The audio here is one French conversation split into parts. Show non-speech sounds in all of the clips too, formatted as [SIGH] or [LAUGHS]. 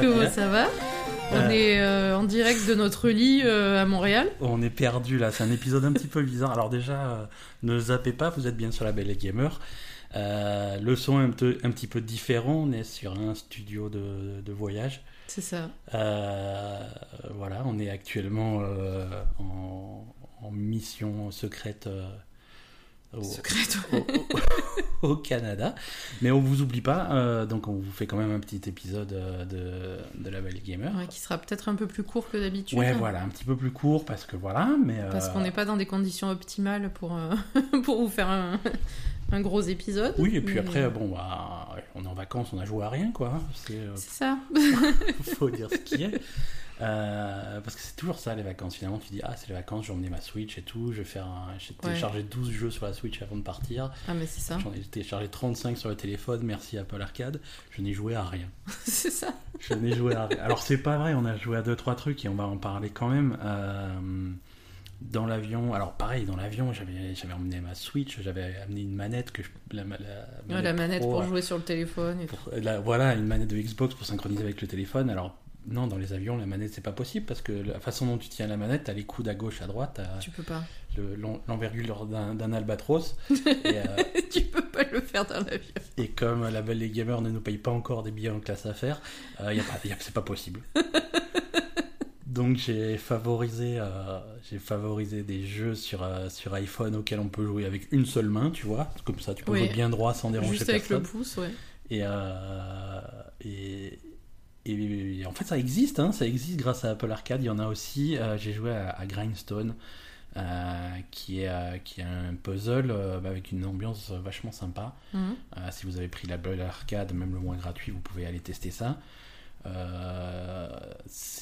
Comment ça va On est euh, en direct de notre lit euh, à Montréal. On est perdu là, c'est un épisode un petit peu bizarre. Alors déjà, euh, ne zappez pas, vous êtes bien sur la Belle et Gamer. Le son est un, peu- un petit peu différent, on est sur un studio de, de voyage. C'est ça. Voilà, on est actuellement en, en mission secrète au, Secrète. au- au- au Canada. Mais on vous oublie pas, euh, donc on vous fait quand même un petit épisode euh, de, de la Belle et Gamer. Ouais, qui sera peut-être un peu plus court que d'habitude. Ouais, voilà, un petit peu plus court parce que voilà, mais. Parce euh, qu'on n'est pas dans des conditions optimales pour, [LAUGHS] pour vous faire un, un gros épisode. Oui, et puis Mais, après, bon, bah, on est en vacances, on a joué à rien, quoi. C'est, C'est ça. [LAUGHS] faut dire ce qui est. Euh, parce que c'est toujours ça, les vacances. Finalement, tu dis, ah, c'est les vacances, je vais emmener ma Switch et tout, je vais faire un... J'ai Ouais. téléchargé 12 jeux sur la Switch avant de partir. Ah, mais c'est ça. J'en ai téléchargé 35 sur le téléphone, merci Apple Arcade. Je n'ai joué à rien. [LAUGHS] c'est ça. Je n'ai joué à rien. Alors, c'est pas vrai, on a joué à 2-3 trucs et on va en parler quand même. Euh, dans l'avion, alors pareil, dans l'avion, j'avais, j'avais emmené ma Switch, j'avais amené une manette que je. La, la, Ouais, la manette pro, pour euh, jouer sur le téléphone et tout. pour- la- voilà, une manette de Xbox pour synchroniser avec le téléphone. Alors, non, dans les avions, la manette, c'est pas possible parce que la façon dont tu tiens la manette, t'as les coudes à gauche, à droite, t'as Tu peux pas. le- l'en- l'envergure d'un d'un albatros. [LAUGHS] et, euh, [LAUGHS] tu peux pas le faire dans l'avion. et comme la Belle les Gamers ne nous paye pas encore des billets en classe affaires, euh, c'est pas possible. [LAUGHS] Donc j'ai favorisé, euh, j'ai favorisé des jeux sur, euh, sur iPhone auxquels on peut jouer avec une seule main, tu vois. Comme ça, tu peux Oui. jouer bien droit sans déranger Juste avec personne. le pouce, ouais. Et, euh, et, et, et en fait, ça existe, hein, ça existe grâce à Apple Arcade. Il y en a aussi. euh, J'ai joué à, à Grindstone, euh, qui, est, euh, qui est un puzzle euh, avec une ambiance vachement sympa. Mhm. Si vous avez pris l'Apple Arcade, même le mois gratuit, vous pouvez aller tester ça.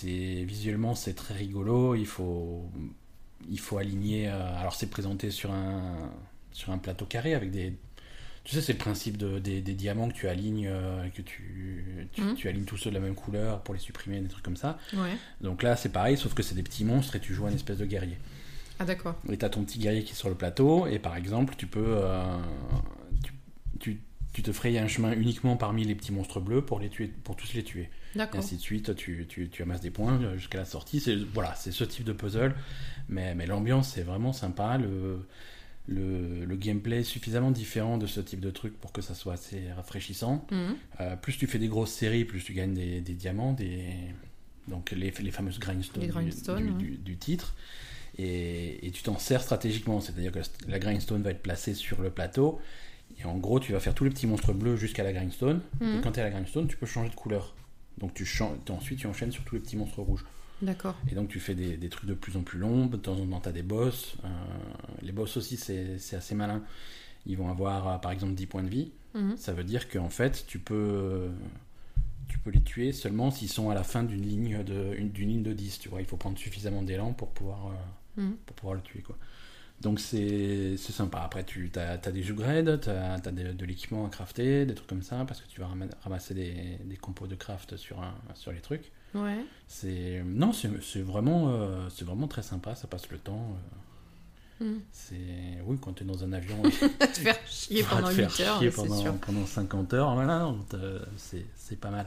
Visuellement c'est très rigolo. Il faut il faut aligner. alors c'est présenté sur un sur un plateau carré avec des tu sais c'est le principe de, des, des diamants que tu alignes euh, que tu tu, Mhm. tu alignes tous ceux de la même couleur pour les supprimer des trucs comme ça. Ouais. Donc là c'est pareil sauf que c'est des petits monstres et tu joues un espèce de guerrier. Ah, d'accord. Et t'as ton petit guerrier qui est sur le plateau, et par exemple, tu peux. euh, tu, tu, tu te frayes un chemin uniquement parmi les petits monstres bleus pour, les tuer, pour tous les tuer. Et D'accord. ainsi de suite, tu, tu, tu amasses des points euh, jusqu'à la sortie. C'est, voilà, c'est ce type de puzzle, mais, mais l'ambiance c'est vraiment sympa. Le, le, le gameplay est suffisamment différent de ce type de truc pour que ça soit assez rafraîchissant. Mhm. Euh, plus tu fais des grosses séries, plus tu gagnes des, des diamants, des... donc les, les fameuses grindstones, Les du- grindstones, du, ouais. du- du titre. Et, et tu t'en sers stratégiquement, c'est-à-dire que la grindstone va être placée sur le plateau. Et en gros, tu vas faire tous les petits monstres bleus jusqu'à la grindstone. Et Mhm. quand tu es à la grindstone, tu peux changer de couleur. Donc tu changes, ensuite tu enchaînes sur tous les petits monstres rouges. D'accord. Et donc tu fais des, des trucs de plus en plus longs, de temps en temps tu as des boss. Euh, les boss aussi c'est assez malin. Ils vont avoir euh, par exemple 10 points de vie. Mhm. Ça veut dire qu'en fait tu peux, tu peux les tuer seulement s'ils sont à la fin d'une ligne de, une- ligne de 10. Tu vois, il faut prendre suffisamment d'élan pour pouvoir, euh, Mhm. pour pouvoir le tuer. Quoi. Donc c'est sympa. Après tu as, des upgrades, tu as, de, de l'équipement à crafter, des trucs comme ça, parce que tu vas rama- ramasser des, des compos de craft sur, un- sur les trucs. Ouais. C'est non, c'est vraiment, euh, c'est vraiment très sympa. Ça passe le temps. euh, Mhm. c'est oui, quand tu es dans un avion, [LAUGHS] te faire chier [LAUGHS] pendant te faire 8 heures, chier pendant, sûr. pendant 50 heures. Voilà, euh, c'est pas mal.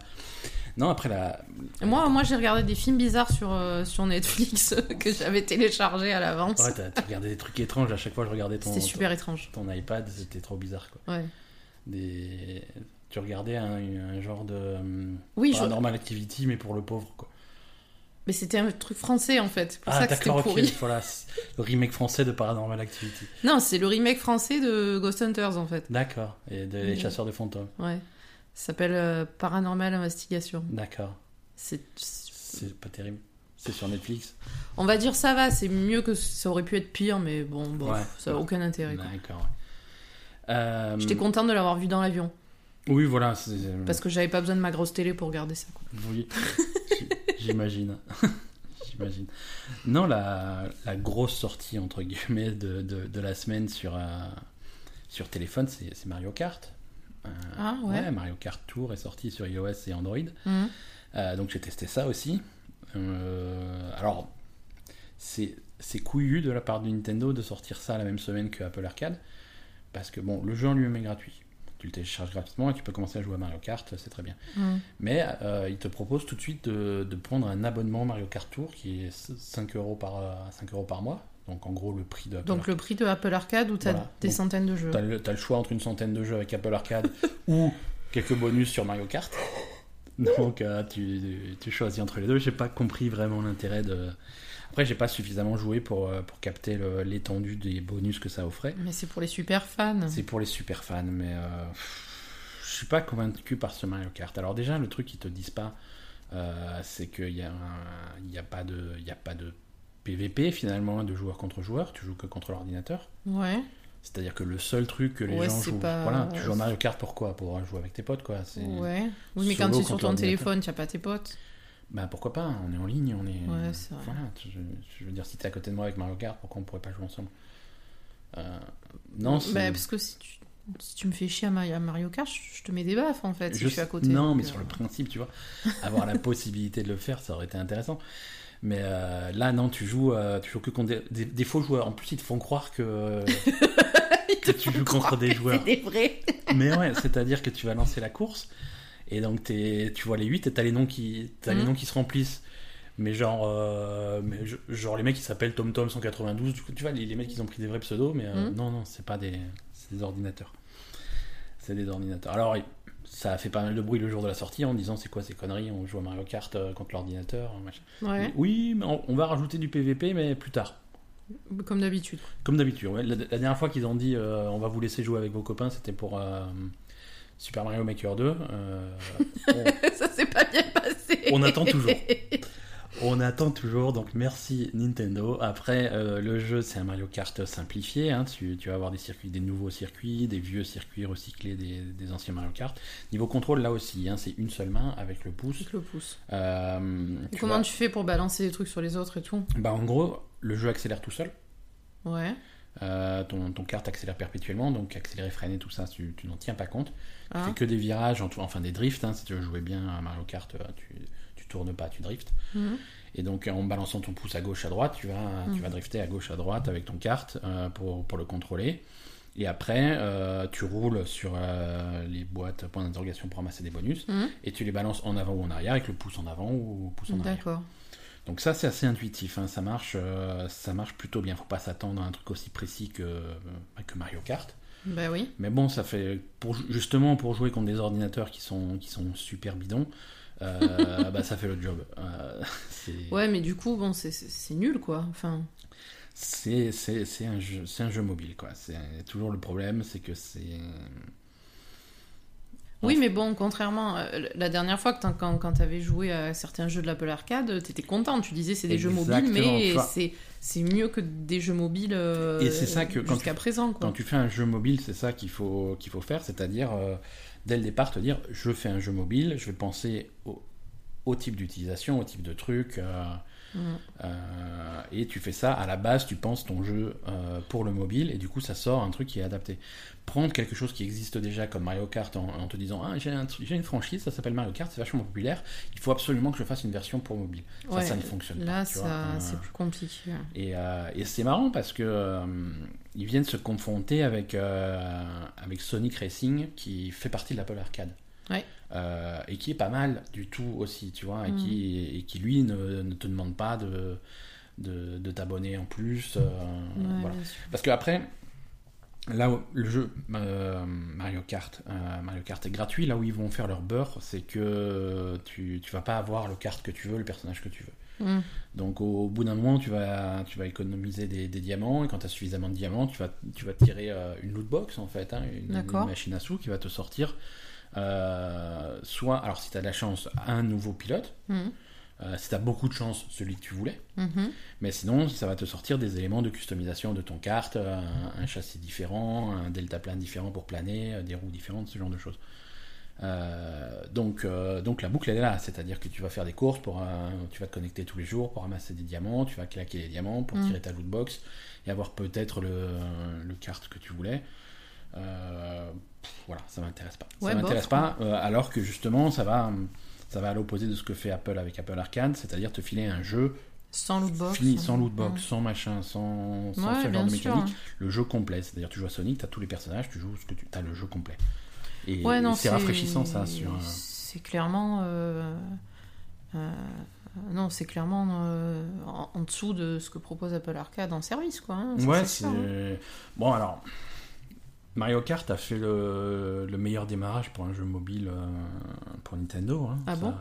Non, après la. Moi, moi j'ai regardé des films bizarres sur, euh, sur Netflix [LAUGHS] que j'avais téléchargés à l'avance. Ouais, t'as regardé des trucs étranges. À chaque fois, je regardais ton, C'était super étrange. ton, ton iPad, c'était trop bizarre quoi. Ouais. Des... Tu regardais un, un genre de hum, Oui, je- Paranormal Activity, mais pour le pauvre quoi. mais c'était un truc français en fait. C'est pour Ah ça que c'était d'accord, ok. pourri. Voilà, [LAUGHS] le remake français de Paranormal Activity. Non, c'est le remake français de Ghost Hunters en fait. D'accord. Et de Les Mhm. Chasseurs de fantômes. Ouais. Ça s'appelle euh, Paranormal Investigation. D'accord. C'est. Pas terrible. C'est sur Netflix. On va dire ça va, c'est mieux que ça aurait pu être pire, mais bon, bon Ouais. ça n'a aucun intérêt. D'accord. Euh, J'étais contente de l'avoir vu dans l'avion, Oui, voilà. parce que j'avais pas besoin de ma grosse télé pour regarder ça. quoi. Oui, j'imagine. [LAUGHS] j'imagine. Non, la, la grosse sortie, entre guillemets, de, de, de la semaine sur, euh, sur téléphone, c'est Mario Kart. Euh, Ah, ouais. Mario Kart Tour est sorti sur iOS et Android. Mhm. Euh, donc j'ai testé ça aussi. Alors, c'est c'est couillu de la part de Nintendo de sortir ça la même semaine que Apple Arcade. Parce que bon, le jeu en lui-même est gratuit. Tu le télécharges gratuitement et tu peux commencer à jouer à Mario Kart, c'est très bien. Mm. Mais euh, il te propose tout de suite de, de prendre un abonnement Mario Kart Tour qui est 5 euros par, euh, 5 euros par mois. Donc en gros le prix de Apple Donc le prix de Apple Arcade où t'as Voilà. des Donc, centaines de jeux. Le, t'as le choix entre une centaine de jeux avec Apple Arcade [LAUGHS] ou quelques bonus sur Mario Kart. Donc euh, tu, tu choisis entre les deux. J'ai pas compris vraiment l'intérêt de. Après, j'ai pas suffisamment joué pour, euh, pour capter l'étendue des bonus que ça offrait. Mais c'est pour les super fans. C'est pour les super fans, mais euh, je suis pas convaincu par ce Mario Kart. Alors déjà, le truc qu'ils te disent pas, euh, c'est qu'il y a, y a pas de, il y a pas de PVP finalement de joueur contre joueur. Tu joues que contre l'ordinateur. Ouais. C'est-à-dire que le seul truc que les Ouais, gens jouent, pas- voilà, tu joues à Mario Kart pourquoi? Pour jouer avec tes potes, quoi. Ouais. Oui, mais quand tu es sur ton téléphone, tu n'as pas tes potes. Bah pourquoi pas On est en ligne, on est. Ouais, c'est vrai. Voilà, je, je veux dire, si t'es à côté de moi avec Mario Kart, pourquoi on pourrait pas jouer ensemble? Euh, Non, c'est. Bah, parce que si tu, si tu me fais chier à Mario, Kart, je te mets des baffes en fait si je, suis à côté. Non, mais euh, sur le principe, tu vois, [LAUGHS] avoir la possibilité de le faire, ça aurait été intéressant. Mais euh, là, non, tu joues, euh, tu joues que contre des, des- des faux joueurs. En plus, ils te font croire que, [LAUGHS] que tu joues contre des joueurs. C'est des vrais. Mais ouais, c'est-à-dire que tu vas lancer la course et donc t'es- tu vois les 8 et t'as les noms qui, t'as les Mhm. noms qui se remplissent. Mais genre, euh, mais je- genre les mecs qui s'appellent TomTom 192, du coup, tu vois, les, les mecs ils ont pris des vrais pseudos, mais euh, Mhm. non, non, c'est pas des, des ordinateurs. C'est des ordinateurs. Alors, ça a fait pas mal de bruit le jour de la sortie en disant c'est quoi ces conneries, on joue à Mario Kart euh, contre l'ordinateur. Ouais, Oui, mais on, on va rajouter du PVP, mais plus tard. comme d'habitude. Comme d'habitude. La, la dernière fois qu'ils ont dit euh, on va vous laisser jouer avec vos copains, c'était pour Super Mario Maker 2. Euh, [LAUGHS] Ça s'est pas bien passé. On attend toujours. [LAUGHS] on, attend toujours, donc merci Nintendo. Après, euh, le jeu, c'est un Mario Kart simplifié. hein. Tu, tu vas avoir des circuits, des nouveaux circuits, des vieux circuits recyclés des, des anciens Mario Kart. Niveau contrôle, là aussi, hein, c'est une seule main avec le pouce. Avec le pouce. Euh, tu comment tu fais pour balancer des trucs sur les autres et tout? Bah, En gros, le jeu accélère tout seul. Ouais. Euh, ton, ton kart accélère perpétuellement, donc accélérer, freiner, tout ça, tu, tu n'en tiens pas compte. Tu Ah. fais que des virages, en tout- enfin des drifts. hein, si tu veux jouer bien à Mario Kart, euh, tu, tu tournes pas, tu drifts. Mhm. Et donc en balançant ton pouce à gauche, à droite, tu vas, tu Mhm. vas drifter à gauche, à droite avec ton kart euh, pour, pour le contrôler. Et après, euh, tu roules sur euh, les boîtes point d'interrogation pour ramasser des bonus. Mhm. Et tu les balances en avant ou en arrière avec le pouce en avant ou le pouce en arrière. D'accord. Donc ça c'est assez intuitif, hein, ça marche, euh, ça marche plutôt bien. Faut pas s'attendre à un truc aussi précis que, euh, que Mario Kart. Bah oui. Mais bon, ça fait pour, justement pour jouer contre des ordinateurs qui sont qui sont super bidons, euh, [LAUGHS] bah ça fait le job. Euh, [LAUGHS] Ouais, mais du coup, bon, c'est- nul quoi. Enfin, c'est un jeu un jeu mobile quoi. C'est toujours le problème, c'est que c'est Oui, mais bon, contrairement, euh, la dernière fois que quand, quand t'avais joué à certains jeux de l'Apple Arcade, t'étais content. Tu disais c'est des jeux mobiles, tu mais c'est c'est mieux que des jeux mobiles euh, Et c'est ça que quand jusqu'à tu- présent. Quoi. quand tu fais un jeu mobile, c'est ça qu'il faut qu'il faut faire, c'est-à-dire euh, dès le départ te dire je fais un jeu mobile, je vais penser au, au type d'utilisation, au type de truc. Euh, et tu fais ça à la base, tu penses ton jeu euh, pour le mobile, et du coup ça sort un truc qui est adapté. Prendre quelque chose qui existe déjà comme Mario Kart en, en te disant ah, j'ai un j'ai une franchise, ça s'appelle Mario Kart, c'est vachement populaire, il faut absolument que je fasse une version pour mobile. Ça, Ouais, ça ne fonctionne Là, pas. ça, Euh, c'est plus compliqué. et, euh, et c'est marrant parce que ils viennent se confronter avec, avec Sonic Racing qui fait partie de l'Apple Arcade. Ouais. Euh, et qui est pas mal du tout aussi, tu vois, et, Mhm. qui, et qui lui ne, ne te demande pas de, de, de t'abonner en plus. euh, Ouais, voilà. Parce que après, là où le jeu euh, Mario Kart, Mario Kart est gratuit, là où ils vont faire leur beurre, c'est que tu, tu vas pas avoir le kart que tu veux, le personnage que tu veux. Mhm. Donc au, bout d'un moment, tu vas, tu vas économiser des, des diamants, et quand tu as suffisamment de diamants, tu vas, tu vas tirer euh, une loot box en fait, hein, une, machine à sous qui va te sortir. Euh, soit, alors si tu as de la chance, un nouveau pilote, Mhm. euh, si tu as beaucoup de chance, celui que tu voulais, Mhm. mais sinon ça va te sortir des éléments de customisation de ton kart, euh, un, un châssis différent, un deltaplane différent pour planer, des roues différentes, ce genre de choses. Euh, donc, euh, donc la boucle elle est là, c'est-à-dire que tu vas faire des courses, pour, euh, tu vas te connecter tous les jours pour ramasser des diamants, tu vas claquer les diamants pour Mm. tirer ta loot box et avoir peut-être le, le kart que tu voulais. Pff, voilà, ça m'intéresse pas. Ouais, ça m'intéresse pas, euh, alors que justement ça va, ça va à l'opposé de ce que fait Apple avec Apple Arcade, c'est-à-dire te filer un jeu Sans loot box. fini, sans loot box, Mhm. sans machin, sans, sans Ouais, ce genre de mécanique, le jeu complet. C'est-à-dire tu joues à Sonic, tu as tous les personnages, tu joues ce que tu as le jeu complet. Et, Ouais, non, et c'est rafraîchissant ça sur. un- C'est clairement. euh, euh, non, c'est clairement euh, en, en dessous de ce que propose Apple Arcade en service, quoi. hein, Ouais, c'est hein. Bon, alors. Mario Kart a fait le, le meilleur démarrage pour un jeu mobile euh, pour Nintendo. hein. Ah Ça- bon?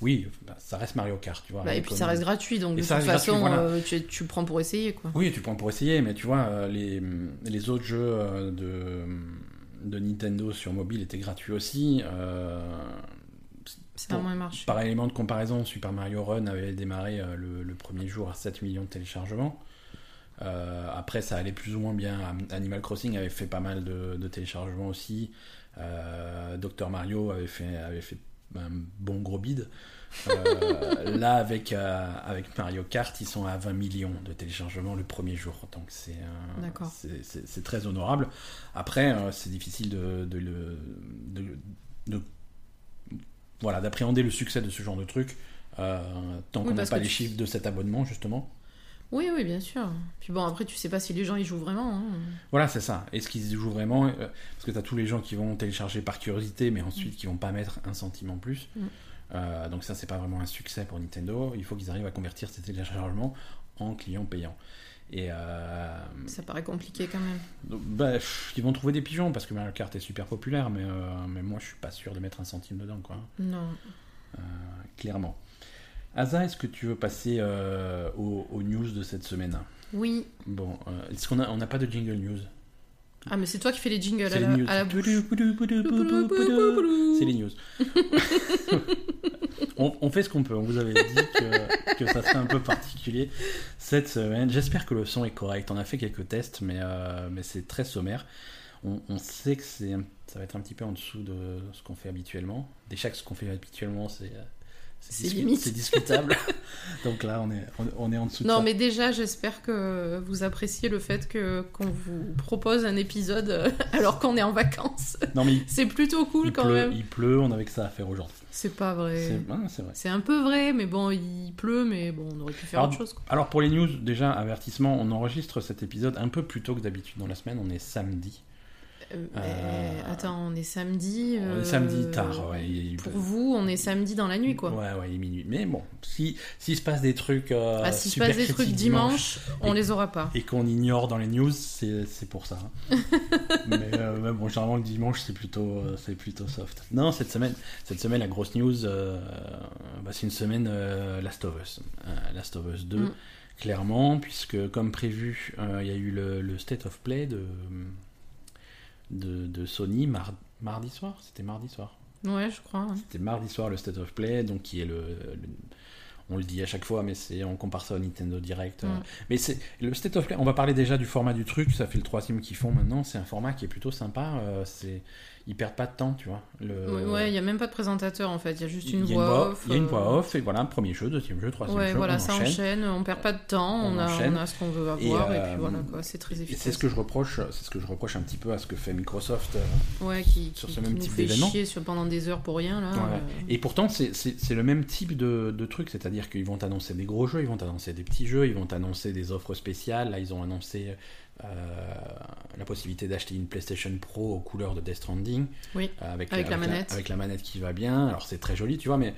Oui, bah, ça reste Mario Kart, tu vois. Bah, et puis ça reste gratuit, donc et de toute façon, gratuit, voilà. euh, tu, prends pour essayer, quoi. Oui, tu prends pour essayer, mais tu vois, euh, les, les autres jeux de, de Nintendo sur mobile étaient gratuits aussi. euh, Ça moins marché. par élément de comparaison, Super Mario Run avait démarré le, le premier jour à 7 millions de téléchargements. Euh, après, ça allait plus ou moins bien. Animal Crossing avait fait pas mal de, de téléchargements aussi. Euh, Dr Mario avait fait, avait fait un bon gros bide. Euh, [LAUGHS] là, avec, avec Mario Kart, ils sont à 20 millions de téléchargements le premier jour. Donc, c'est très honorable. Après, c'est difficile de, de le. de- de- voilà, d'appréhender le succès de ce genre de truc tant Oui, qu'on n'a pas les chiffres de cet abonnement, justement. Oui, oui, bien sûr. Puis bon, après, tu sais pas si les gens y jouent vraiment. hein. Voilà, c'est ça. Est-ce qu'ils y jouent vraiment euh, Parce que tu as tous les gens qui vont télécharger par curiosité, mais ensuite qui vont pas mettre un centime en plus. Mm. Euh, donc ça, c'est pas vraiment un succès pour Nintendo. Il faut qu'ils arrivent à convertir ces téléchargements en clients payants. Et euh, Ça paraît compliqué quand même. donc, bah, pff, ils vont trouver des pigeons parce que Mario Kart est super populaire, mais, euh, mais moi, je suis pas sûr de mettre un centime dedans, quoi. Non. Clairement. Asa, est-ce que tu veux passer euh, aux, aux news de cette semaine? Oui. Bon, euh, est-ce qu'on a, on n'a pas de jingle news? Ah, mais c'est toi qui fais les jingles à C'est les la, news. à la bouche. C'est les news. [LAUGHS] on, on fait ce qu'on peut. On vous avait dit que, que ça serait un peu particulier cette semaine. J'espère que le son est correct. On a fait quelques tests, mais, euh, mais c'est très sommaire. On, on sait que c'est, ça va être un petit peu en dessous de ce qu'on fait habituellement. Déjà que ce qu'on fait habituellement, c'est, C'est discu- limite. c'est discutable. [LAUGHS] Donc là, on est, on, est en dessous de Non, ça. mais déjà, j'espère que vous appréciez le fait que qu'on vous propose un épisode euh, alors qu'on est en vacances. Non, mais [LAUGHS] C'est plutôt cool quand pleut, même. il pleut, on avait que ça à faire aujourd'hui. C'est pas vrai. C'est, vrai. C'est un peu vrai, mais bon, il pleut, mais bon, on aurait pu faire Alors, autre chose. quoi. Alors pour les news, déjà, avertissement, on enregistre cet épisode un peu plus tôt que d'habitude dans la semaine, on est samedi. Euh, Euh, Attends, on est samedi. On euh, est samedi tard, ouais. Pour vous, on est samedi dans la nuit, quoi. Ouais, ouais, il est minuit. Mais bon, si s'il se passe des trucs ah, s'il se super passe des trucs dimanche, on et- les aura pas. et qu'on ignore dans les news, c'est pour ça. hein. [LAUGHS] mais, bon, généralement le dimanche c'est plutôt c'est plutôt soft. Non, cette semaine, cette semaine la grosse news, bah, c'est une semaine Last of Us, Last of Us 2. Mm. Clairement, puisque comme prévu, euh, il y a eu le, le State of Play de, de, de Sony mar- mardi soir. C'était mardi soir. Ouais, je crois. hein. C'était mardi soir le State of Play, donc qui est le, le- on le dit à chaque fois, mais c'est on compare ça au Nintendo Direct. euh. Mais c'est le State of Play. On va parler déjà du format du truc. Ça fait le troisième qu'ils font maintenant. C'est un format qui est plutôt sympa. euh, c'est ils perdent pas de temps, tu vois. Le, Ouais, il y a même pas de présentateur en fait, il y a juste une il y a voix off. Il y a une euh, voix off et voilà, premier jeu, deuxième jeu, troisième Ouais, jeu. voilà, on ça enchaîne. enchaîne, on perd pas de temps, On on, a, on a ce qu'on veut avoir, et, Et, euh, puis voilà, quoi, c'est très efficace. c'est ce que je reproche, c'est ce que je reproche un petit peu à ce que fait Microsoft. euh, Ouais, qui, sur ce qui même type d'événement. chier sur, pendant des heures pour rien, là. Ouais. euh, Et pourtant, c'est- le même type de, de truc, c'est-à-dire qu'ils vont t'annoncer des gros jeux, ils vont t'annoncer des petits jeux, ils vont t'annoncer des offres spéciales. Là, ils ont annoncé euh, la possibilité d'acheter une PlayStation Pro aux couleurs de Death Stranding. Oui, euh, avec, avec la manette. avec la manette qui va bien. Alors, c'est très joli, tu vois, mais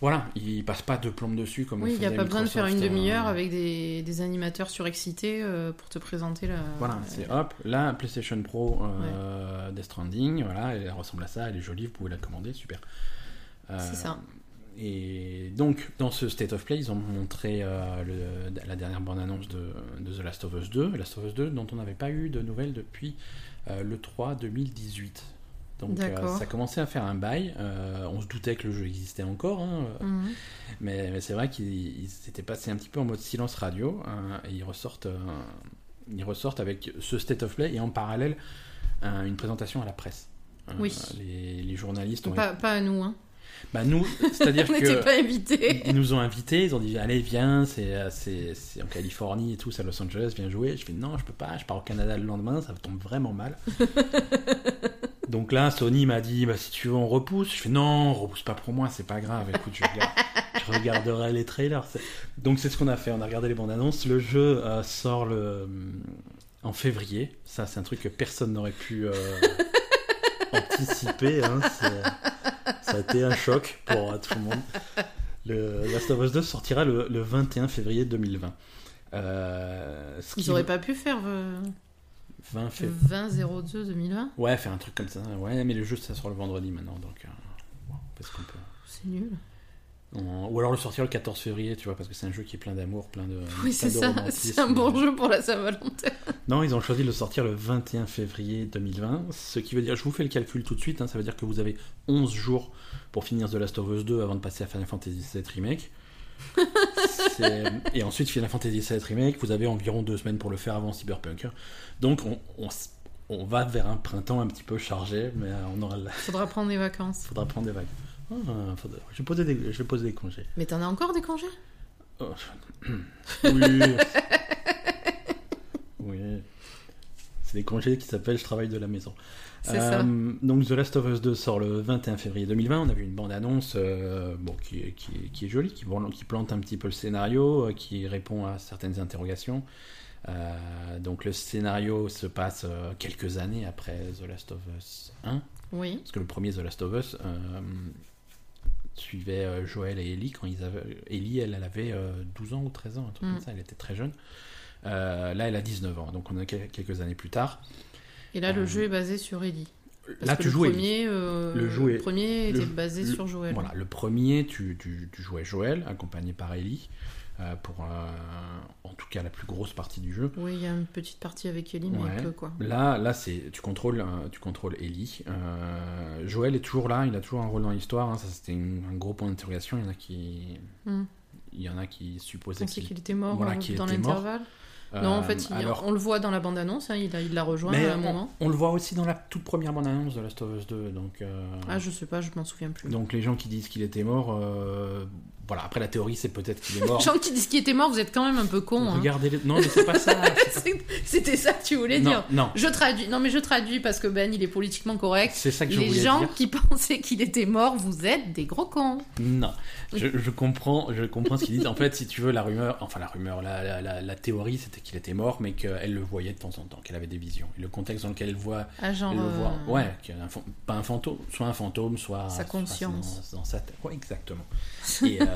voilà, ils passent pas de plombe dessus comme Oui, il n'y a pas besoin de faire une Microsoft, demi-heure euh, avec des, des animateurs surexcités euh, pour te présenter la. Voilà, c'est hop, la PlayStation Pro euh, Death Stranding, voilà, elle ressemble à ça, elle est jolie, vous pouvez la commander, super. Euh, C'est ça. Et donc, dans ce State of Play, ils ont montré euh, le- la dernière bande-annonce de, de The Last of Us 2, Last of Us 2 dont on n'avait pas eu de nouvelles depuis euh, le 3 2018. Donc euh, ça commençait à faire un bail, on se doutait que le jeu existait encore, hein, Mhm. mais, mais c'est vrai qu'ils ils s'étaient passés un petit peu en mode silence radio, hein, et ils ressortent, ils ressortent avec ce State of Play et en parallèle un- une présentation à la presse. Oui. les, les journalistes ont Pas, pas à nous, hein. Bah nous, c'est-à-dire [LAUGHS] n'était que pas invités. ils nous ont invités, ils ont dit allez viens, c'est euh, c'est en Californie et tout, c'est à Los Angeles, viens jouer. Je fais non, je peux pas, je pars au Canada le lendemain, ça tombe vraiment mal. [LAUGHS] Donc là, Sony m'a dit bah si tu veux on repousse. Je fais non, on repousse pas pour moi, c'est pas grave. Écoute, je, regarde- [LAUGHS] je regarderai les trailers. Donc c'est ce qu'on a fait, on a regardé les bandes annonces. Le jeu euh, sort le en février. Ça, c'est un truc que personne n'aurait pu euh, anticipé. Hein, ça a été un choc pour tout le monde. Le Last of Us 2 sortira le, le 21 février 2020. Euh, ce Ils qui- auraient pas pu faire euh, 20 fév- 20-02 2020 Ouais, faire un truc comme ça. Ouais, mais le jeu, ça sort le vendredi maintenant, donc. euh, bon, parce qu'on peut. C'est nul. On- Ou alors le sortir le 14 février, tu vois, parce que c'est un jeu qui est plein d'amour, plein de. Oui, c'est ça. C'est un bon jeu pour la Saint-Valentin. [LAUGHS] Non, ils ont choisi de le sortir le 21 février 2020, ce qui veut dire, je vous fais le calcul tout de suite, hein, ça veut dire que vous avez 11 jours pour finir The Last of Us 2 avant de passer à Final Fantasy VII Remake. [LAUGHS] Et ensuite, Final Fantasy VII Remake, vous avez environ deux semaines pour le faire avant Cyberpunk. Donc, on, on va vers un printemps un petit peu chargé, mais euh, on aura, Faudra prendre des vacances. faudra prendre des vagues. Ah, Je, vais poser des, je vais poser des congés. Mais t'en as encore des congés? Oh, je- [CLEARS THROAT] Oui. oui. C'est des congés qui s'appellent Je travaille de la maison. C'est Euh, ça. Donc The Last of Us 2 sort le 21 février 2020. On a vu une bande-annonce euh, bon, qui, est, qui, est, qui est jolie, qui, qui plante un petit peu le scénario, euh, qui répond à certaines interrogations. Euh, donc le scénario se passe euh, quelques années après The Last of Us 1. Oui. Parce que le premier The Last of Us euh, suivait euh, Joël et Ellie quand ils avaient. Ellie, elle, elle avait euh, 12 ans ou 13 ans, un truc Mm. comme ça, elle était très jeune. Euh, là, elle a 19 ans, donc on a quel- quelques années plus tard. Et là, le Euh, jeu est basé sur Ellie. Parce là, que tu le premier, euh, Le est- premier le- était basé le- sur Joël. Voilà, le premier, tu, tu, tu jouais Joël, accompagné par Ellie, euh, pour euh, en tout cas la plus grosse partie du jeu. Oui, il y a une petite partie avec Ellie, mais Ouais. peu quoi. Là, là c'est tu contrôles, euh, tu contrôles Ellie. Joël est toujours là, il a toujours un rôle dans l'histoire. hein, ça, c'était un gros point d'interrogation. Il y en a qui, Hmm. il y en a qui supposaient qu'il était mort voilà, qu'il dans l'intervalle. non, en fait, il- alors, on le voit dans la bande-annonce, hein, il, il l'a rejoint mais à un on, moment. on le voit aussi dans la toute première bande-annonce de Last of Us 2. Donc, euh, Ah, je sais pas, je m'en souviens plus. donc les gens qui disent qu'il était mort, euh, voilà. Après la théorie, c'est peut-être qu'il est mort. [LAUGHS] Les gens qui disent qu'il était mort, vous êtes quand même un peu con. hein. Regardez, les... non, mais c'est pas ça. [LAUGHS] C'était ça que tu voulais non, dire. non, Je traduis. Non, mais je traduis parce que Ben, il est politiquement correct. c'est ça que je Les voulais gens dire. qui [LAUGHS] pensaient qu'il était mort, vous êtes des gros cons. Non, je, je comprends, je comprends ce qu'ils disent. En fait, si tu veux, la rumeur, enfin la rumeur, la, la, la- la théorie, c'était qu'il était mort, mais qu'elle le voyait de temps en temps, qu'elle avait des visions. Et le contexte dans lequel elle voit, Ah, genre. elle le voit, euh, ouais, un pas un fantôme, soit un fantôme, soit Sa soit conscience. dans, dans sa tête. Ouais, exactement. Et, euh,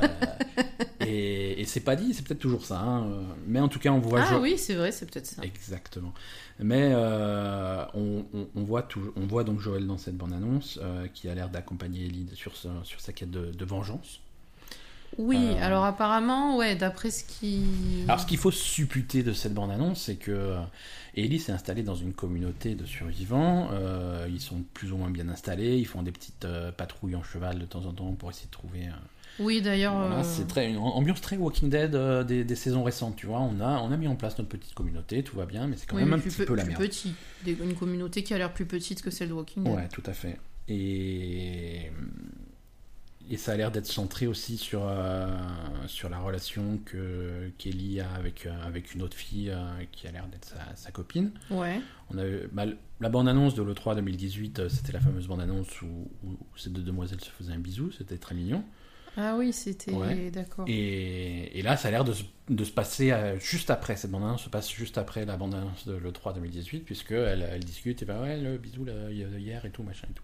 et, et c'est pas dit, c'est peut-être toujours ça. hein, euh, Mais en tout cas, on voit. Ah oui, c'est vrai, c'est peut-être ça. Exactement. Mais euh, on, on- on voit on voit donc Joël dans cette bande-annonce euh, qui a l'air d'accompagner Ellie sur, sa- sur sa quête de- de vengeance. Oui, Euh, alors apparemment, ouais, d'après ce qui. Alors, ce qu'il faut supputer de cette bande-annonce, c'est que euh, Ellie s'est installée dans une communauté de survivants. euh, ils sont plus ou moins bien installés. Ils font des petites euh, patrouilles en cheval de temps en temps pour essayer de trouver. Oui, d'ailleurs. voilà, euh, c'est très une ambiance très Walking Dead euh, des, des saisons récentes. Tu vois, on a on a mis en place notre petite communauté, tout va bien, mais c'est quand oui, même un petit pe- peu la plus merde. petit. Une communauté qui a l'air plus petite que celle de Walking Dead. Ouais, tout à fait. Et, et ça a l'air d'être centré aussi sur, euh, sur la relation que qu'Ellie a avec, euh, avec une autre fille euh, qui a l'air d'être sa, sa copine. Ouais. On a eu- bah, la bande-annonce de l'E3 2018, euh, c'était la fameuse bande-annonce où, où ces deux demoiselles se faisaient un bisou, c'était très mignon. Ah oui, c'était. Ouais. D'accord. Et, et là, ça a l'air de, se- de se passer euh, juste après. Cette bande-annonce se passe juste après la bande-annonce de l'E3 2018, puisque elle, elle discute, et ben ouais, le bisou là, hier et tout, machin et tout.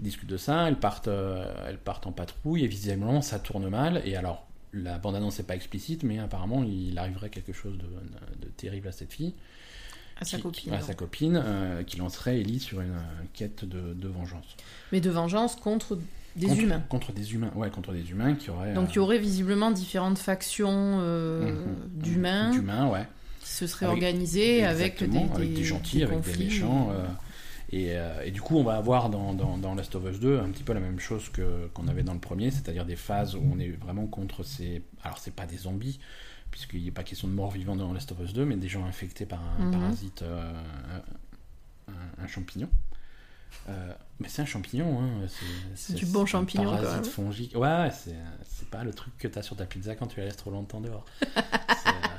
Ils discutent de ça, elles partent, euh, elles partent en patrouille, et visiblement, ça tourne mal. Et alors, la bande-annonce n'est pas explicite, mais apparemment, il arriverait quelque chose de, de terrible à cette fille. À sa qui- copine. À sa copine, euh, qui lancerait Ellie sur une euh, quête de, de vengeance. Mais de vengeance contre des contre, humains. Contre des humains, ouais, contre des humains qui auraient. Donc euh, il y aurait visiblement différentes factions euh, mhm, d'humains D'humains, ouais. qui se seraient Avec- organisés avec des, avec des gentils, avec conflits. des méchants. euh, et, euh, et du coup, on va avoir dans, dans, dans Last of Us 2 un petit peu la même chose que qu'on avait dans le premier, c'est-à-dire des phases où on est vraiment contre ces. Alors, c'est pas des zombies, puisqu'il n'est pas question de morts vivants dans Last of Us 2, mais des gens infectés par un Mhm. parasite, un, un champignon. Euh, mais c'est un champignon, hein. C'est du bon champignon, parasite fongique. Ouais, c'est pas le truc que t'as sur ta pizza quand tu la laisses trop longtemps dehors. [LAUGHS]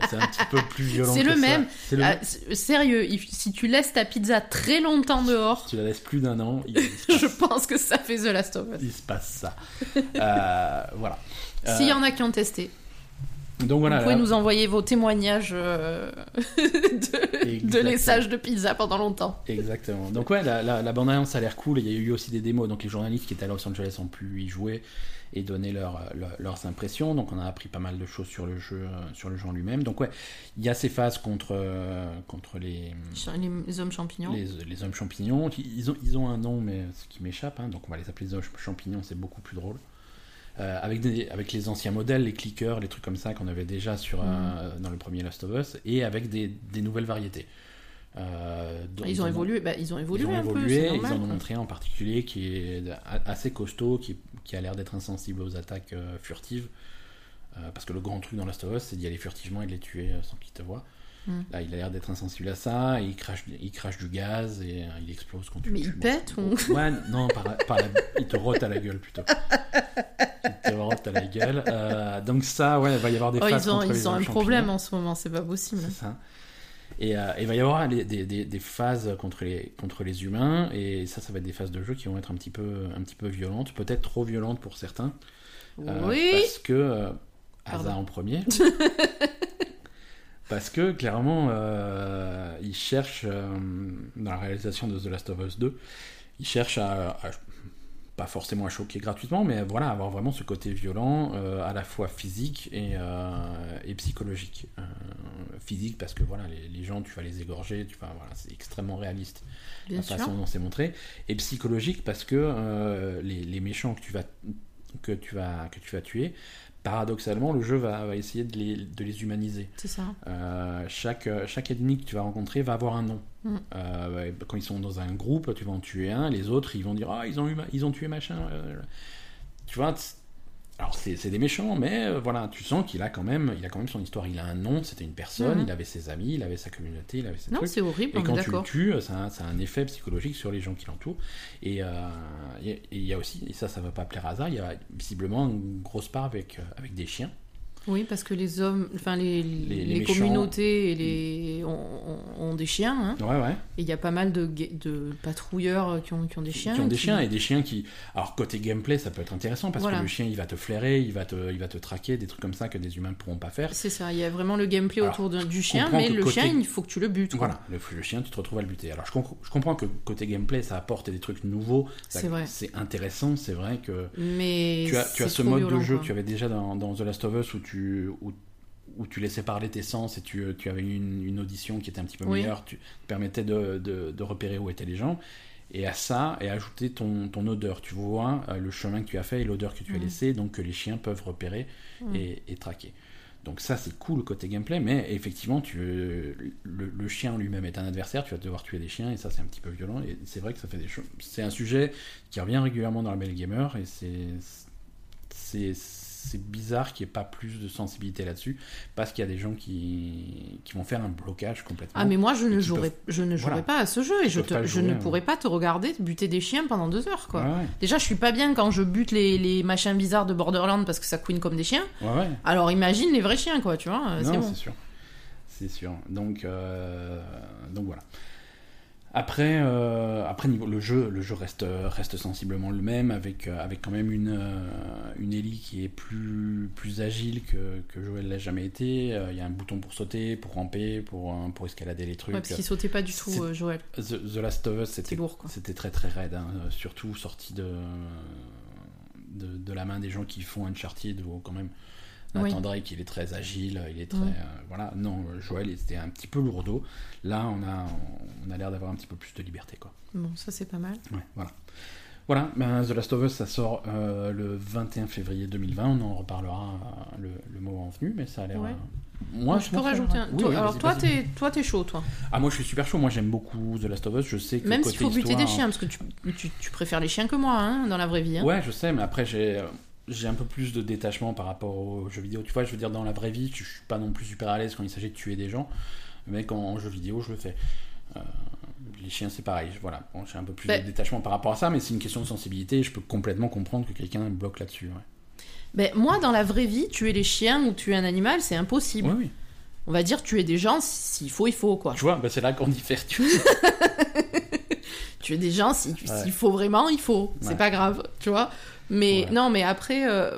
C'est- un petit peu plus violent. C'est le ça. même. Le Ah, sérieux, si tu laisses ta pizza très longtemps dehors, tu la laisses plus d'un an, il, [LAUGHS] il je pense que ça fait The Last of Us. il se passe ça. Euh, voilà. S'il y Euh, en a qui ont testé. Donc voilà. Vous pouvez là- nous envoyer vos témoignages euh, [LAUGHS] de, de laissage de pizza pendant longtemps. Exactement. Donc ouais, la, la, la bande-annonce a l'air cool. Il y a eu aussi des démos, donc les journalistes qui étaient à Los Angeles ont pu y jouer et donner leur, leur- leurs impressions. Donc on a appris pas mal de choses sur le jeu, euh, sur le jeu en lui-même. Donc ouais, il y a ces phases contre, euh, contre les, Les, les hommes champignons. les, les hommes champignons. Ils ont, ils ont un nom, mais ce qui m'échappe. hein. donc on va les appeler les hommes champignons, c'est beaucoup plus drôle. Euh, avec, des, avec les anciens modèles, les clickers, les trucs comme ça qu'on avait déjà sur, euh, dans le premier Last of Us, et avec des, des nouvelles variétés. Euh, Ils ont évolué, bah, ils ont évolué ils ont un peu, ils en ont montré un en particulier qui est assez costaud, qui, qui a l'air d'être insensible aux attaques furtives. Parce que le grand truc dans Last of Us, c'est d'y aller furtivement et de les tuer sans qu'ils te voient. Mm. Là, il a l'air d'être insensible à ça, et il crache, il crache du gaz et euh, il explose quand tu Mais il pète ou? Ouais, non, par, par la- il te rote à la gueule plutôt. Il te rote à la gueule. Euh, donc ça, ouais, il va y avoir des Oh, phases ils ont, contre les ils ont un problème en ce moment, c'est pas possible. C'est ça. Et euh, il va y avoir des, des- des phases contre les, contre les humains, et ça, ça va être des phases de jeu qui vont être un petit peu, un petit peu violentes, peut-être trop violentes pour certains. oui, Parce que. Asa en premier. [LAUGHS] parce que clairement, euh, ils cherchent, euh, dans la réalisation de The Last of Us 2, ils cherchent à, à- pas forcément à choquer gratuitement, mais voilà, avoir vraiment ce côté violent, euh, à la fois physique et, euh, et psychologique. Euh, physique parce que voilà, les, les gens, tu vas les égorger, tu vas, voilà, c'est extrêmement réaliste bien la sûr. façon dont c'est montré, et psychologique parce que les, les méchants que tu vas que tu vas que tu vas tuer, paradoxalement, le jeu va, va essayer de les, de les humaniser. C'est ça. Euh, chaque, chaque ennemi que tu vas rencontrer va avoir un nom. Mm. Euh, quand ils sont dans un groupe, tu vas en tuer un, les autres ils vont dire ah ils ont eu ils ont tué machin. euh, tu vois. Alors c'est c'est des méchants, mais euh, voilà, tu sens qu'il a quand même il a quand même son histoire. Il a un nom, c'était une personne, Mhm. il avait ses amis, il avait sa communauté, il avait ses Non, trucs. c'est horrible, Et quand tu le tues, ça a, ça a un effet psychologique sur les gens qui l'entourent. Et euh, il y a aussi, et ça, ça va pas plaire à hasard, il y a visiblement une grosse part avec, euh, avec des chiens. Oui, parce que les hommes, enfin les, les, communautés et les, ont, des chiens. hein. Ouais, ouais. Et il y a pas mal de, de patrouilleurs qui ont, qui ont des chiens. qui ont des chiens et des chiens qui. Alors, côté gameplay, ça peut être intéressant parce Voilà. que le chien, il va te flairer, il va te, il va te traquer, des trucs comme ça que des humains ne pourront pas faire. C'est ça, il y a vraiment le gameplay Alors, autour de- du chien, mais le côté- chien, il faut que tu le butes. quoi. Voilà, le, le chien, tu te retrouves à le buter. Alors, je, je comprends que côté gameplay, ça apporte des trucs nouveaux. C'est vrai. C'est intéressant, c'est vrai que. Mais tu as, tu as ce mode violent, de jeu quoi. que tu avais déjà dans, dans The Last of Us où tu, où, où tu laissais parler tes sens et tu, tu avais une, une audition qui était un petit peu Oui. meilleure, tu te permettais de, de, de repérer où étaient les gens. Et à ça, et ajouter ton, ton odeur. Tu vois euh, le chemin que tu as fait et l'odeur que tu as Mhm. laissée, donc que les chiens peuvent repérer Mhm. et, et traquer. Donc ça, c'est cool côté gameplay, mais effectivement, tu, le, le chien en lui-même est un adversaire, tu vas devoir tuer des chiens, et ça, c'est un petit peu violent. Et c'est vrai que ça fait des choses. C'est un sujet qui revient régulièrement dans la Belle Gamer, et c'est c'est bizarre qu'il n'y ait pas plus de sensibilité là-dessus, parce qu'il y a des gens qui, qui vont faire un blocage complètement. Ah mais moi je ne jouerai, je ne jouerai Voilà. pas à ce jeu et je, te- ne hein. pourrai pas te regarder buter des chiens pendant deux heures quoi. Ouais, ouais, Déjà je suis pas bien quand je bute les, les machins bizarres de Borderlands parce que ça couine comme des chiens. ouais, ouais. Alors imagine les vrais chiens quoi, tu vois, euh, c'est Non, bon. c'est sûr. C'est sûr. Donc, euh, donc voilà. Après, euh, après niveau, le jeu, le jeu reste, reste sensiblement le même, avec, euh, avec quand même une, euh, une Ellie qui est plus, plus agile que, que Joël l'a jamais été. Euh, Il y a un bouton pour sauter, pour ramper, pour, pour escalader les trucs. Ouais, parce qu'il sautait pas du tout euh, Joël. The, The Last of Us, c'était c'était très très raide, hein, surtout sorti de, de, de la main des gens qui font Uncharted ou quand même Oui. Nathan Drake il est très agile, il est très Mm. euh, voilà non euh, Joël c'était un petit peu lourdeau. Là on a on a l'air d'avoir un petit peu plus de liberté quoi. Bon ça c'est pas mal. Ouais, voilà. Voilà, ben, The Last of Us, ça sort euh, le 21 février 2020. On en reparlera euh, le, le moment venu, mais ça a l'air. Ouais. Moi, je peux rajouter un. Oui, toi- oui, alors toi t'es toi t'es chaud toi. Ah, moi, je suis super chaud. Moi, j'aime beaucoup The Last of Us. Je sais que Même s'il faut buter des chiens parce que tu, tu, tu préfères les chiens que moi hein, dans la vraie vie. hein. Ouais, je sais, mais après, j'ai. J'ai un peu plus de détachement par rapport aux jeux vidéo. Tu vois, je veux dire, dans la vraie vie, je suis pas non plus super à l'aise quand il s'agit de tuer des gens. Mais quand en jeu vidéo, je le fais. Euh, les chiens, c'est pareil. Voilà. Bon, j'ai un peu plus de détachement par rapport à ça, mais c'est une question de sensibilité. Je peux complètement comprendre que quelqu'un bloque là-dessus. Ouais. Ben, moi dans la vraie vie tuer les chiens ou tuer un animal c'est impossible. Oui, oui. On va dire tuer des gens s'il faut il faut quoi. Tu vois, bah, c'est là qu'on diffère. Tu vois. [LAUGHS] tuer des gens si- s'il Ouais. faut vraiment il faut c'est Ouais. pas grave tu vois mais Ouais. non mais après euh,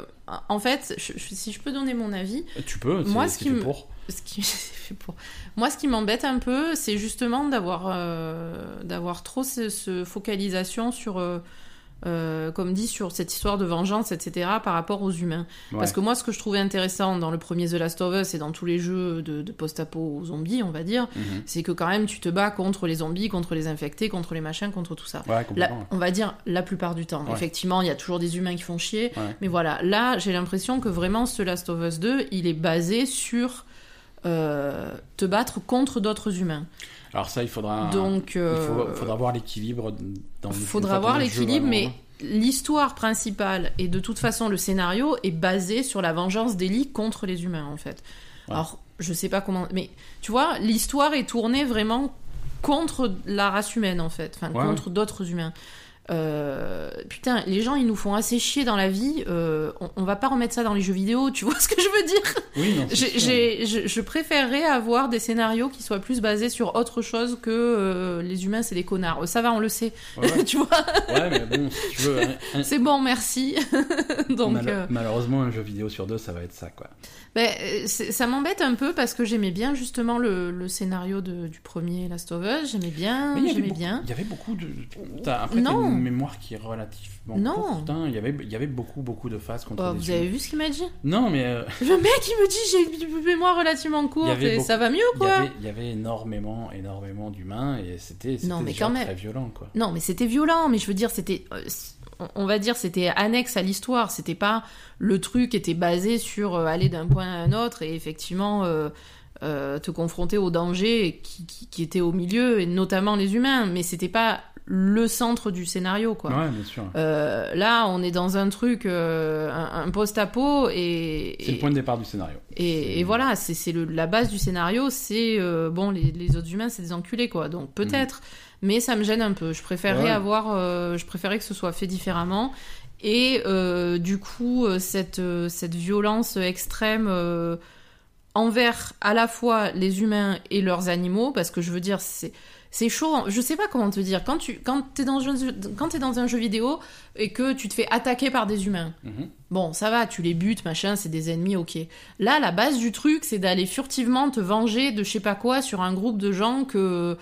en fait, je- je- si je peux donner mon avis, Tu peux, Moi, ce qui pour. [LAUGHS] ce pour- Moi, ce qui m'embête un peu, c'est justement d'avoir euh, d'avoir trop ce, ce focalisation sur, euh, comme dit, sur cette histoire de vengeance, etc., par rapport aux humains. Parce que moi, ce que je trouvais intéressant dans le premier The Last of Us et dans tous les jeux de, de post-apo aux zombies, on va dire, Mhm. c'est que quand même, tu te bats contre les zombies, contre les infectés, contre les machins, contre tout ça. Ouais, La- complètement. on va dire la plupart du temps. Ouais. Effectivement, il y a toujours des humains qui font chier. Mais voilà, là, j'ai l'impression que vraiment ce Last of Us 2, il est basé sur euh, te battre contre d'autres humains. Alors ça, il faudra. Donc, il euh, faut- faudra voir l'équilibre une faudra voir l'équilibre, mais l'histoire principale et de toute façon le scénario est basé sur la vengeance d'Ellie contre les humains en fait. Ouais. Alors, je sais pas comment, mais tu vois, l'histoire est tournée vraiment contre la race humaine en fait, enfin Ouais, contre d'autres humains. Euh, putain, les gens ils nous font assez chier dans la vie. euh, on, on va pas remettre ça dans les jeux vidéo, tu [LAUGHS] vois ce que je veux dire? Oui, non, je, je préférerais avoir des scénarios qui soient plus basés sur autre chose que euh, les humains c'est des connards. Ça va, on le sait, Ouais, [LAUGHS] tu vois? Ouais, mais bon, si tu veux. un- C'est bon, merci. [LAUGHS] Donc, mal- Malheureusement, un jeu vidéo sur deux, ça va être ça, quoi. ben, euh, c'est- ça m'embête un peu parce que j'aimais bien justement le, le scénario de- du premier Last of Us. J'aimais bien, Mais j'aimais bien. Il y avait beaucoup de. Après, Non. Mémoire qui est relativement Non. courte. hein. Il y avait, il y avait beaucoup, beaucoup de phases contre Oh, vous avez vu ce qu'il m'a dit? Non, mais euh, [LAUGHS] Le mec il me dit j'ai une mémoire relativement courte et beaucoup- ça va mieux il y, quoi. avait, il y avait énormément, énormément d'humains et c'était c'était Non, mais déjà quand même. très violent, quoi. Non, mais c'était violent, mais je veux dire, c'était. euh, on- va dire, c'était annexe à l'histoire. C'était pas. Le truc était basé sur euh, aller d'un point à un autre et effectivement euh, euh, te confronter aux dangers qui, qui, qui étaient au milieu, et notamment les humains. Mais c'était pas le centre du scénario, quoi. Ouais, bien sûr. Euh, là, on est dans un truc, euh, un, un post-apo et. C'est le point de départ du scénario. et, et voilà, c'est la base du scénario, c'est euh, bon, les, les autres humains, c'est des enculés, quoi. Donc peut-être, mais ça me gêne un peu. Je préférerais Ouais. avoir, je préférais que ce soit fait différemment. Et du coup, cette, cette violence extrême envers à la fois les humains et leurs animaux, parce que je veux dire, c'est. C'est chaud, hein. je sais pas comment te dire. Quand tu quand t'es dans, un jeu- quand t'es dans un jeu vidéo et que tu te fais attaquer par des humains, Mhm. Bon, ça va, tu les butes, machin, c'est des ennemis, ok. Là, la base du truc, c'est d'aller furtivement te venger de je sais pas quoi sur un groupe de gens que,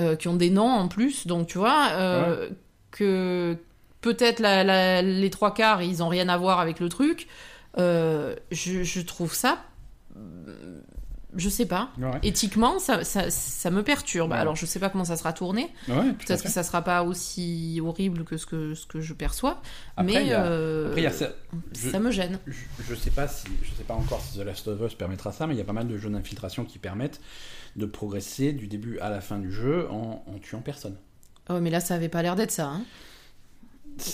euh, qui ont des noms en plus. Donc, tu vois, euh, que peut-être les trois quarts, ils ont rien à voir avec le truc. Euh, je, je trouve ça. Je sais pas. Ouais, Éthiquement, ça, ça, ça me perturbe. Ouais. Alors, je sais pas comment ça sera tourné. ouais, Peut-être que ça sera pas aussi horrible que ce que, ce que je perçois. Après, mais a- euh, Après, ça- je- ça me gêne. Je, je sais pas si je sais pas encore si The Last of Us permettra ça, mais il y a pas mal de jeux d'infiltration qui permettent de progresser du début à la fin du jeu en, en tuant personne. Oh, mais là, ça avait pas l'air d'être ça. hein.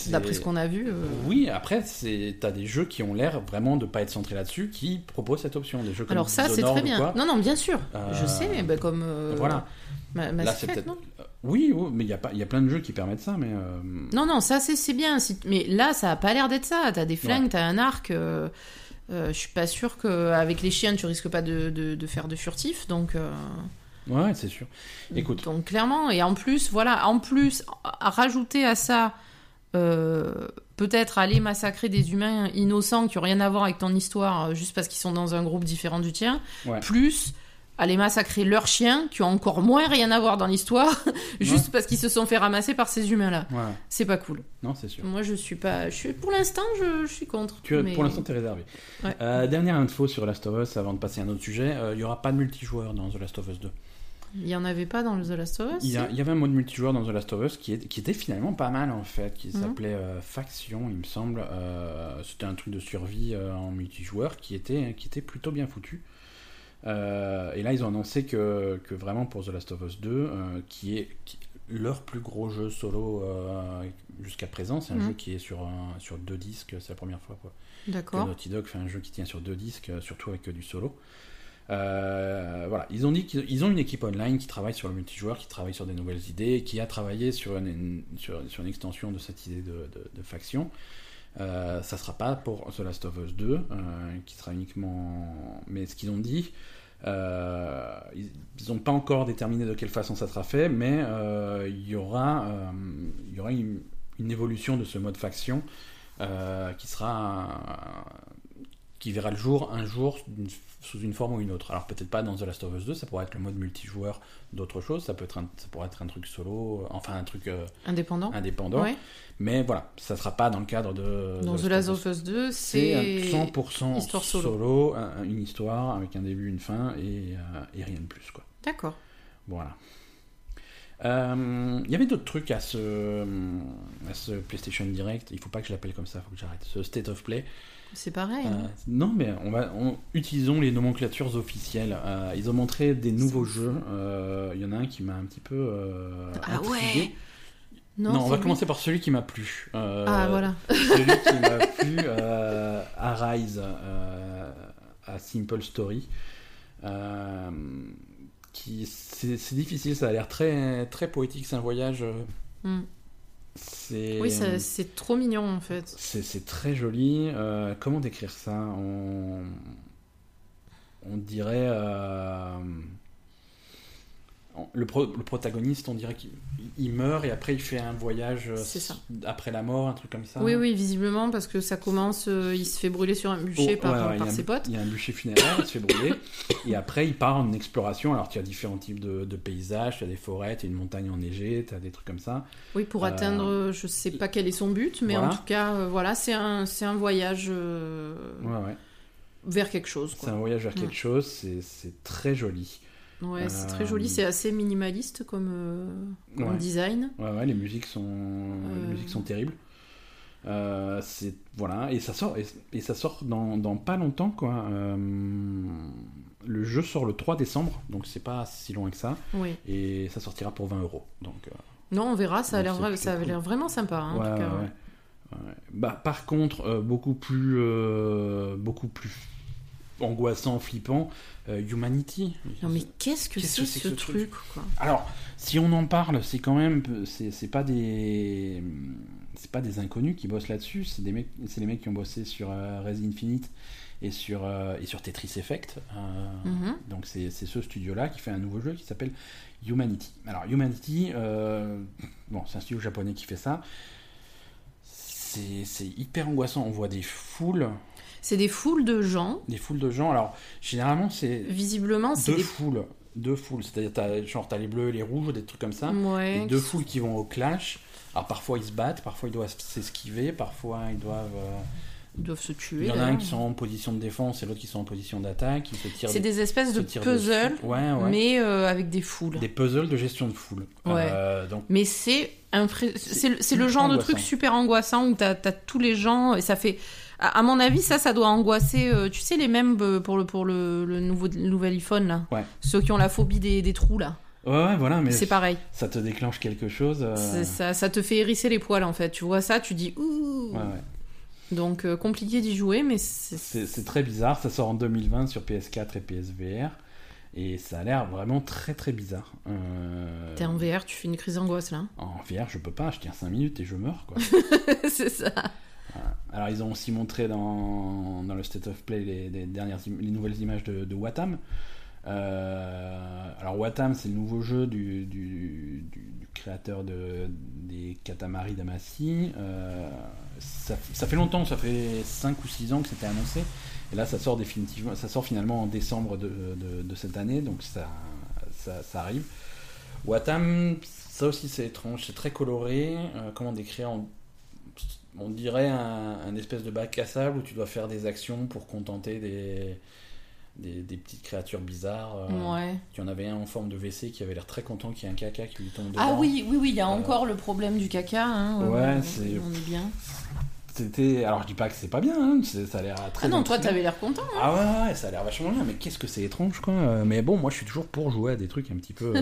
D'après ce qu'on a vu. euh, Oui, après, c'est t'as des jeux qui ont l'air vraiment de pas être centrés là-dessus, qui proposent cette option. Des jeux comme Alors, ça, c'est très bien. quoi. Non, non, bien sûr. Euh, Je sais, bah, comme. euh, Voilà. Ma- Mass Là, c'est Effect, peut-être. non Oui, oui, mais il y a pas, il y a plein de jeux qui permettent ça, mais. Non, non, ça, c'est bien. Mais là, ça a pas l'air d'être ça. T'as des flingues, Ouais. t'as un arc. je suis pas sûr qu'avec les chiens, tu risques pas de, de- de faire de furtif. Donc. Ouais, c'est sûr. Écoute. Donc clairement, et en plus, voilà, en plus, à rajouter à ça, euh, peut-être aller massacrer des humains innocents qui ont rien à voir avec ton histoire, euh, juste parce qu'ils sont dans un groupe différent du tien, Ouais. plus aller massacrer leurs chiens qui ont encore moins rien à voir dans l'histoire, [LAUGHS] juste parce qu'ils se sont fait ramasser par ces humains-là. Ouais, C'est pas cool. non, c'est sûr. Moi, je suis pas, je suis, pour l'instant, je, je suis contre. Tu as- mais- Pour l'instant, tu es réservé. Ouais. Euh, dernière info sur Last of Us avant de passer à un autre sujet. euh, Il y aura pas de multijoueur dans The Last of Us 2. Il y en avait pas dans The Last of Us? Il y, a- il y avait un mode multijoueur dans The Last of Us qui, est- qui était finalement pas mal en fait, qui Mhm. s'appelait euh, Faction, il me semble. Euh, C'était un truc de survie euh, en multijoueur qui était, qui était plutôt bien foutu. Et là, ils ont annoncé que, que vraiment pour The Last of Us 2, euh, qui est qui- leur plus gros jeu solo jusqu'à présent, c'est un Mhm. jeu qui est sur, un- sur deux disques, c'est la première fois quoi, D'accord. Naughty Dog fait un jeu qui tient sur deux disques, surtout avec du solo. Euh, voilà, ils ont dit qu'ils ils ont une équipe online qui travaille sur le multijoueur, qui travaille sur des nouvelles idées, qui a travaillé sur une, sur, une extension de cette idée de, faction. Euh, ça sera pas pour The Last of Us 2, euh, qui sera uniquement. Mais ce qu'ils ont dit, euh, ils n'ont pas encore déterminé de quelle façon ça sera fait, mais il y aura, il y aura une, évolution de ce mode faction qui sera qui verra le jour un jour sous une forme ou une autre. Alors peut-être pas dans The Last of Us 2, ça pourrait être le mode multijoueur d'autre chose, ça peut être un, ça pourrait être un truc solo, enfin un truc euh, indépendant. Indépendant. Mais voilà, ça sera pas dans le cadre de. Dans The, Last of Us 2, c'est 100% histoire solo, une histoire avec un début, une fin et, euh, et rien de plus quoi. D'accord. Voilà. Euh, il y avait d'autres trucs à ce, à ce PlayStation Direct. Il faut pas que je l'appelle comme ça, il faut que j'arrête. Ce State of Play. C'est pareil. Euh, non, mais on va, utilisons les nomenclatures officielles. Euh, ils ont montré des nouveaux jeux. Il y en a un qui m'a un petit peu. ah ouais. Non, on va commencer par celui qui m'a plu. ah voilà. celui qui m'a [LAUGHS] plu, Arise, à Simple Story qui c'est difficile, ça a l'air très très poétique, c'est un voyage. Euh. C'est oui, c'est trop mignon en fait. C'est très joli. Euh, comment décrire ça? On, on dirait. Euh, le, protagoniste, on dirait qu'il meurt et après il fait un voyage euh, après la mort, un truc comme ça. Oui, oui, visiblement, parce que ça commence, euh, il se fait brûler sur un bûcher oh, par, ses potes. Il y a un bûcher funéraire, il se fait brûler. et après, il part en exploration. Alors, tu as différents types de, paysages, tu as des forêts, tu as une montagne enneigée, tu as des trucs comme ça. Oui, pour euh, atteindre, je sais pas quel est son but, mais en tout cas, voilà, c'est un, un voyage vers quelque chose. C'est un voyage vers quelque chose, c'est très joli. Ouais, c'est très joli, c'est assez minimaliste comme, euh, design. Ouais, ouais, les musiques sont, les musiques sont euh. terribles. Euh, c'est voilà et ça sort et, ça sort dans, dans, pas longtemps quoi. le jeu sort le 3 décembre, donc c'est pas si loin que ça. Oui. Et ça sortira pour 20 euros. Donc. non, on verra. Ça a l'air ça avait l'air vraiment sympa. Hein, en tout cas, Bah, par contre, beaucoup plus beaucoup plus angoissant, flippant, euh, Humanity. Non mais qu'est-ce que c'est -ce, ce, truc, Alors, si on en parle, c'est quand même, c'est pas des, c'est pas des inconnus qui bossent là-dessus. C'est des mecs, c'est les mecs qui ont bossé sur euh, Resident Infinite et sur euh, et sur Tetris Effect. Mhm. Donc c'est ce studio-là qui fait un nouveau jeu qui s'appelle Humanity. Alors Humanity, bon, c'est un studio japonais qui fait ça. C'est hyper angoissant. On voit des foules. C'est des foules de gens. Des foules de gens. Alors, généralement, c'est. Visiblement, c'est. Deux foules. Deux foules. C'est-à-dire, t'as, genre, t'as les bleus et les rouges, des trucs comme ça. Ouais. deux foules qui vont au clash. Alors, parfois, ils se battent, parfois, ils doivent s'esquiver, parfois, ils doivent. Euh, ils doivent se tuer. Il y en a un qui sont en position de défense et l'autre qui sont en position d'attaque. C'est des, espèces de puzzles, ouais, ouais. mais euh, avec des foules. Des puzzles de gestion de foule. Ouais. Euh, donc... Mais c'est c'est le genre de truc super angoissant où t'as as tous les gens et ça fait à, mon avis, ça, ça doit angoisser, euh, tu sais, les mêmes euh, pour le, pour le, le nouveau, nouvel iPhone, là. Ouais. Ceux qui ont la phobie des, des trous, là. Ouais, ouais, voilà, mais. C'est pareil. Ça te déclenche quelque chose. Euh. Ça, ça te fait hérisser les poils, en fait. Tu vois ça, tu dis ouh. Ouais, ouais. Donc, compliqué d'y jouer, mais c'est. C'est très bizarre. Ça sort en 2020 sur PS4 et PSVR. Et ça a l'air vraiment très très bizarre. T'es en VR, tu fais une crise d'angoisse là En VR, je peux pas, je tiens 5 minutes et je meurs quoi. [LAUGHS] c'est ça. Alors ils ont aussi montré dans, le State of Play les, nouvelles images de, Watam. Euh, alors Watam c'est le nouveau jeu du, créateur de, des Katamari Damacy. Euh, ça, fait longtemps, ça fait 5 ou 6 ans que c'était annoncé. Et là ça sort définitivement, ça sort finalement en décembre de, cette année, donc ça, arrive. Watam, ça aussi c'est étrange, c'est très coloré. Euh, comment décrire en on dirait un, espèce de bac à sable où tu dois faire des actions pour contenter des, des, petites créatures bizarres. Euh, ouais. Tu en avais un en forme de WC qui avait l'air très content qu'il y ait un caca qui lui tombe dedans. Ah oui, oui, oui, il y a euh, encore le problème du caca. Hein, ouais, c'est. On est bien. C'était. Alors je dis pas que c'est pas bien, hein, ça a l'air très. Ah non, toi t'avais l'air content. Hein. Ah ouais, ça a l'air vachement bien, mais qu'est-ce que c'est étrange quoi. Mais bon, moi je suis toujours pour jouer à des trucs un petit peu,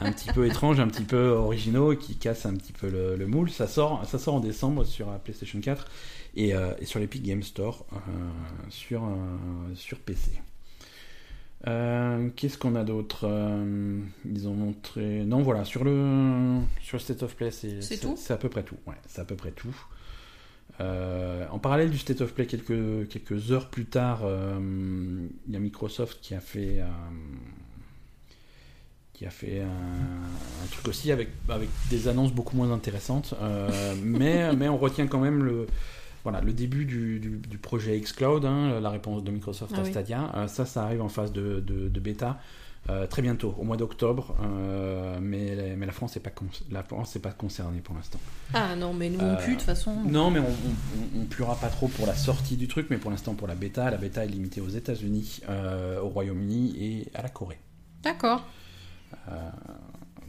un petit peu étranges, un petit peu originaux, qui cassent un petit peu le, moule. Ça sort, ça sort en décembre sur PlayStation 4 et, euh, et sur l'Epic Game Store euh, sur, euh, sur PC. Qu'est-ce qu'on a d'autre Ils ont montré. Non, voilà, sur le, sur State of Play, c'est à peu près tout. Ouais, c'est à peu près tout. Euh, en parallèle du State of Play, quelques, quelques heures plus tard, euh, il y a Microsoft qui a fait, euh, qui a fait un, truc aussi avec, avec des annonces beaucoup moins intéressantes. [LAUGHS] mais, mais on retient quand même le, voilà, le début du, du, du projet xCloud, hein, la réponse de Microsoft Ah à oui. Stadia, ça, ça arrive en phase de, de, de bêta euh, très bientôt, au mois d'octobre, euh, mais, mais la France n'est pas, la France pas concernée pour l'instant. Ah non, mais nous Euh, on pue de toute façon. Non, mais on, on, on- pleura pas trop pour la sortie du truc, mais pour l'instant pour la bêta, la bêta est limitée aux États-Unis, euh, au Royaume-Uni et à la Corée. D'accord.